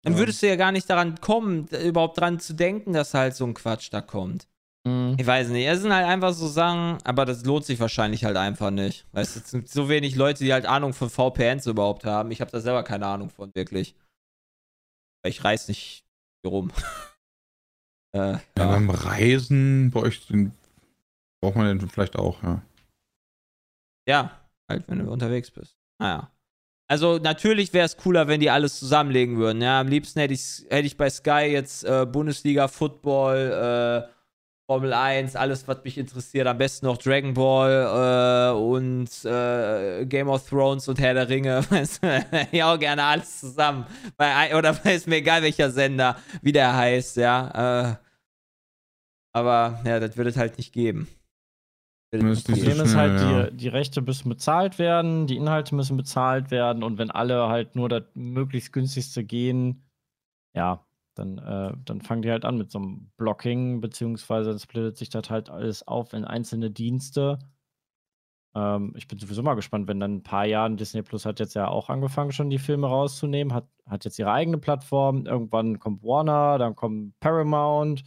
Dann Ja. würdest du ja gar nicht daran kommen, überhaupt dran zu denken, dass halt so ein Quatsch da kommt. Mhm. Ich weiß nicht. Es sind halt einfach so Sachen, aber das lohnt sich wahrscheinlich halt einfach nicht. Weißt du, es sind so wenig Leute, die halt Ahnung von VPNs überhaupt haben. Ich habe da selber keine Ahnung von, wirklich. Weil Ich reiß nicht hier rum. äh, Ja, ja. beim Reisen bräuchte, den- braucht man den vielleicht auch, ja. ja, halt, wenn du unterwegs bist. Naja. Also natürlich wäre es cooler, wenn die alles zusammenlegen würden. Ja, am liebsten hätte ich, hätte ich bei Sky jetzt äh, Bundesliga, Football, äh, Formel 1, alles, was mich interessiert. Am besten noch Dragon Ball äh, und äh, Game of Thrones und Herr der Ringe. Ja, auch gerne alles zusammen. Bei, oder ist mir egal, welcher Sender, wie der heißt, ja. Äh, aber ja, das wird es halt nicht geben. Das so. Problem ist halt, ja. die, die Rechte müssen bezahlt werden, die Inhalte müssen bezahlt werden und wenn alle halt nur das möglichst günstigste gehen, ja, dann, äh, dann fangen die halt an mit so einem Blocking, beziehungsweise dann splittet sich das halt alles auf in einzelne Dienste. Ähm, ich bin sowieso mal gespannt, wenn dann ein paar Jahren Disney Plus hat jetzt ja auch angefangen, schon die Filme rauszunehmen, hat, hat jetzt ihre eigene Plattform, irgendwann kommt Warner, dann kommt Paramount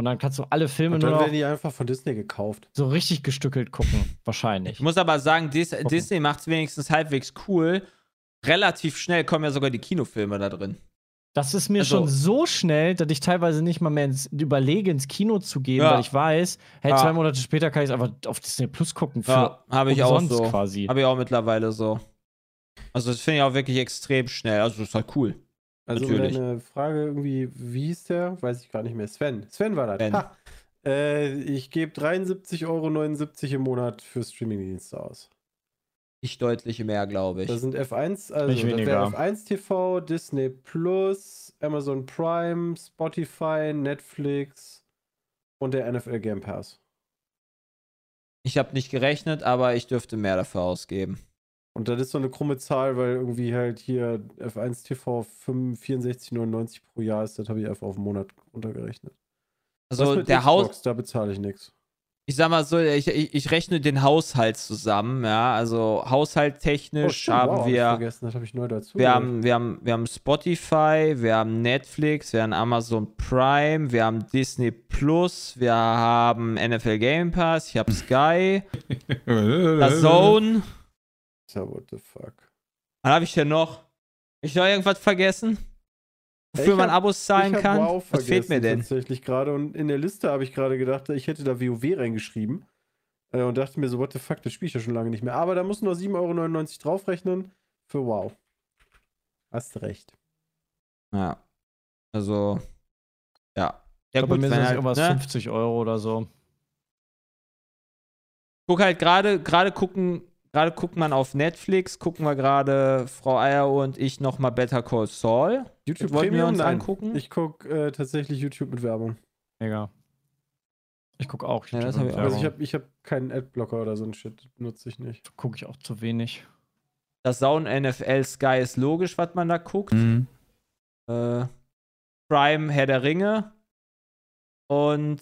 und dann kannst du alle Filme Und nur dann werden die einfach von Disney gekauft. so richtig gestückelt gucken, wahrscheinlich. Ich muss aber sagen, Dis Disney macht es wenigstens halbwegs cool. Relativ schnell kommen ja sogar die Kinofilme da drin. Das ist mir Also- schon so schnell, dass ich teilweise nicht mal mehr ins, überlege, ins Kino zu gehen, Ja. weil ich weiß, hey, Ja. zwei Monate später kann ich es einfach auf Disney Plus gucken. Ja, habe ich auch so. quasi. Habe ich auch mittlerweile so. Also das finde ich auch wirklich extrem schnell. Also das ist halt cool. Also um Natürlich. deine Frage irgendwie, wie hieß der? Weiß ich gar nicht mehr. Sven. Sven war das. Sven. Ha. Äh, ich gebe 73,79 Euro im Monat für Streamingdienste aus. Nicht deutlich mehr, glaube ich. Da sind F1, also Nicht das weniger. wäre F1 TV, Disney Plus, Amazon Prime, Spotify, Netflix und der NFL Game Pass. Ich habe nicht gerechnet, aber ich dürfte mehr dafür ausgeben. Und das ist so eine krumme Zahl, weil irgendwie halt hier F1 TV 5 64,99 pro Jahr ist. Das habe ich einfach auf den Monat runtergerechnet. Was Also mit der Xbox? Haus, Da bezahle ich nichts. ich sag mal so, ich, ich, ich rechne den Haushalt zusammen, ja. Also haushalttechnisch haben Oh, hab ich wir. vergessen, das habe ich neu dazu. Wir haben, wir, haben, wir haben Spotify, wir haben Netflix, wir haben Amazon Prime, wir haben Disney Plus, wir haben NFL Game Pass, ich habe Sky, The Zone. Ja, what the fuck. Was habe ich denn noch? Ich noch irgendwas vergessen? Wofür man hab- Abos zahlen kann? Wow Was fehlt mir denn? Tatsächlich gerade und in der Liste habe ich gerade gedacht, ich hätte da WoW reingeschrieben äh, und dachte mir so, what the fuck, das spiele ich ja schon lange nicht mehr. Aber da muss nur 7,99 Euro draufrechnen für Wow. Hast recht. Ja. Also, ja. Ich Ja, glaube, bei gut, mir sind es halt, irgendwas ne? 50 Euro oder so. Guck halt gerade, gerade gucken, gerade guckt man auf Netflix, gucken wir gerade Frau Eier und ich nochmal Better Call Saul. YouTube wollten wir uns Nein. angucken? Ich gucke äh, tatsächlich YouTube mit Werbung. Mega. Ich gucke auch Ja, YouTube das hab mit ich auch. Also ich Werbung. habe ich hab keinen Adblocker oder so ein Shit, nutze ich nicht. Gucke ich auch zu wenig. Das Sound NFL Sky ist logisch, was man da guckt. Mhm. Äh, Prime, Herr der Ringe. Und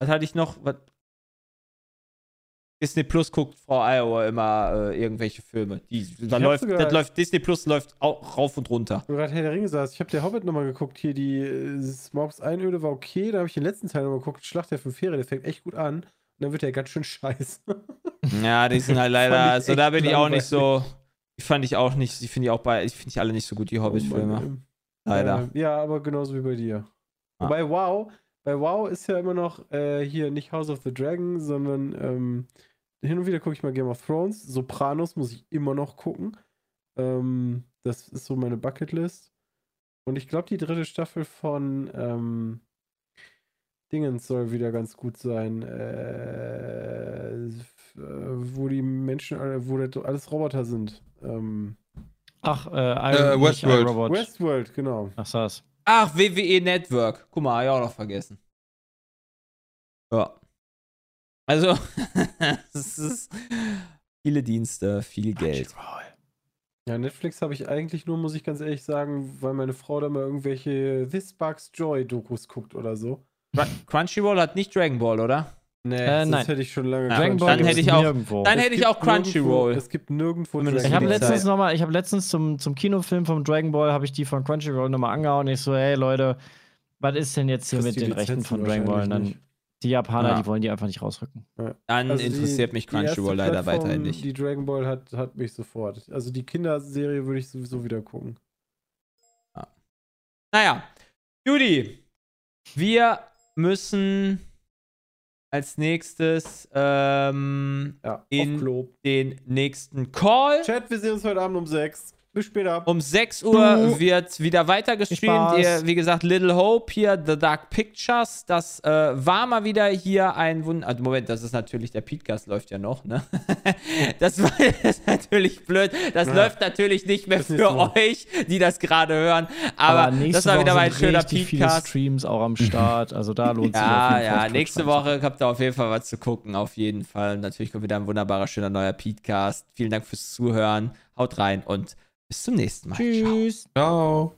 was hatte ich noch? Was? Disney Plus guckt Frau Iowa immer äh, irgendwelche Filme. Die, da läuft, das läuft, Disney Plus läuft auch rauf und runter. Wo du gerade Herr der Ringe saß, ich habe der Hobbit nochmal geguckt, hier die äh, Smaugs Einöde war okay, da habe ich den letzten Teil nochmal geguckt, Schlacht der fünf Fähre, der fängt echt gut an. Und dann wird er ganz schön scheiße. Ja, die sind halt leider, also da bin ich auch nicht so, die fand ich auch nicht, die finde ich auch bei, ich finde ich alle nicht so gut, die Hobbit-Filme. Oh Leider. Äh, ja, aber genauso wie bei dir. Ah. Wobei WoW, bei WoW ist ja immer noch äh, hier nicht House of the Dragon, sondern ähm, hin und wieder gucke ich mal Game of Thrones. Sopranos muss ich immer noch gucken. Ähm, das ist so meine Bucketlist. Und ich glaube, die dritte Staffel von ähm, Dingens soll wieder ganz gut sein. Äh, wo die Menschen, alle- wo das alles Roboter sind. Ähm, Ach, äh, Äh, Westworld. Westworld, genau. Ach, das. Ach, WWE Network. Guck mal, hab ich auch noch vergessen. Ja. Also, es ist viele Dienste, viel Geld. Ja, Netflix habe ich eigentlich nur, muss ich ganz ehrlich sagen, weil meine Frau da mal irgendwelche This Sparks Joy Dokus guckt oder so. Crun- Crunchyroll hat nicht Dragon Ball, oder? Nee, Äh, das nein. hätte ich schon lange Ja, Dragon Crunchyroll. Ball dann hätte ich auch- nirgendwo. Dann hätte ich gibt auch Crunchyroll. Nirgendwo, es gibt nirgendwo Ich Dragon habe letztens Zeit. noch mal, ich habe letztens zum, zum Kinofilm vom Dragon Ball habe ich die von Crunchyroll nochmal angehauen. Ich so, hey Leute, was ist denn jetzt hier Kriegst mit den Rechten von Dragon Ball? Dann die Japaner, Ja. die wollen die einfach nicht rausrücken. Dann Also interessiert mich die erste Crunchyroll leider weiterhin nicht. Die Dragon Ball hat, hat mich sofort. Also die Kinderserie würde ich sowieso wieder gucken. Naja, Judy, wir müssen als nächstes ähm, Ja, In- den nächsten Call. Chat, wir sehen uns heute Abend um 6. Bis später. Um 6 Uhr wird wieder weiter Viel gestreamt. Spaß. Ihr, wie gesagt, Little Hope hier, The Dark Pictures. Das äh, war mal wieder hier ein Wunder. Also Moment, das ist natürlich, der Podcast läuft ja noch, ne? das war das ist natürlich blöd. Das Ja. läuft natürlich nicht mehr für so. euch, die das gerade hören. Aber, das war wieder mal ein schöner richtig viele Podcast. Streams auch am Start. Also da lohnt sich auf Ja, jeden Fall. ja, nächste Woche habt ihr auf jeden Fall was zu gucken, auf jeden Fall. Und natürlich kommt wieder ein wunderbarer, schöner neuer Podcast. Vielen Dank fürs Zuhören. Haut rein und bis zum nächsten Mal. Ciao. Tschüss. Ciao.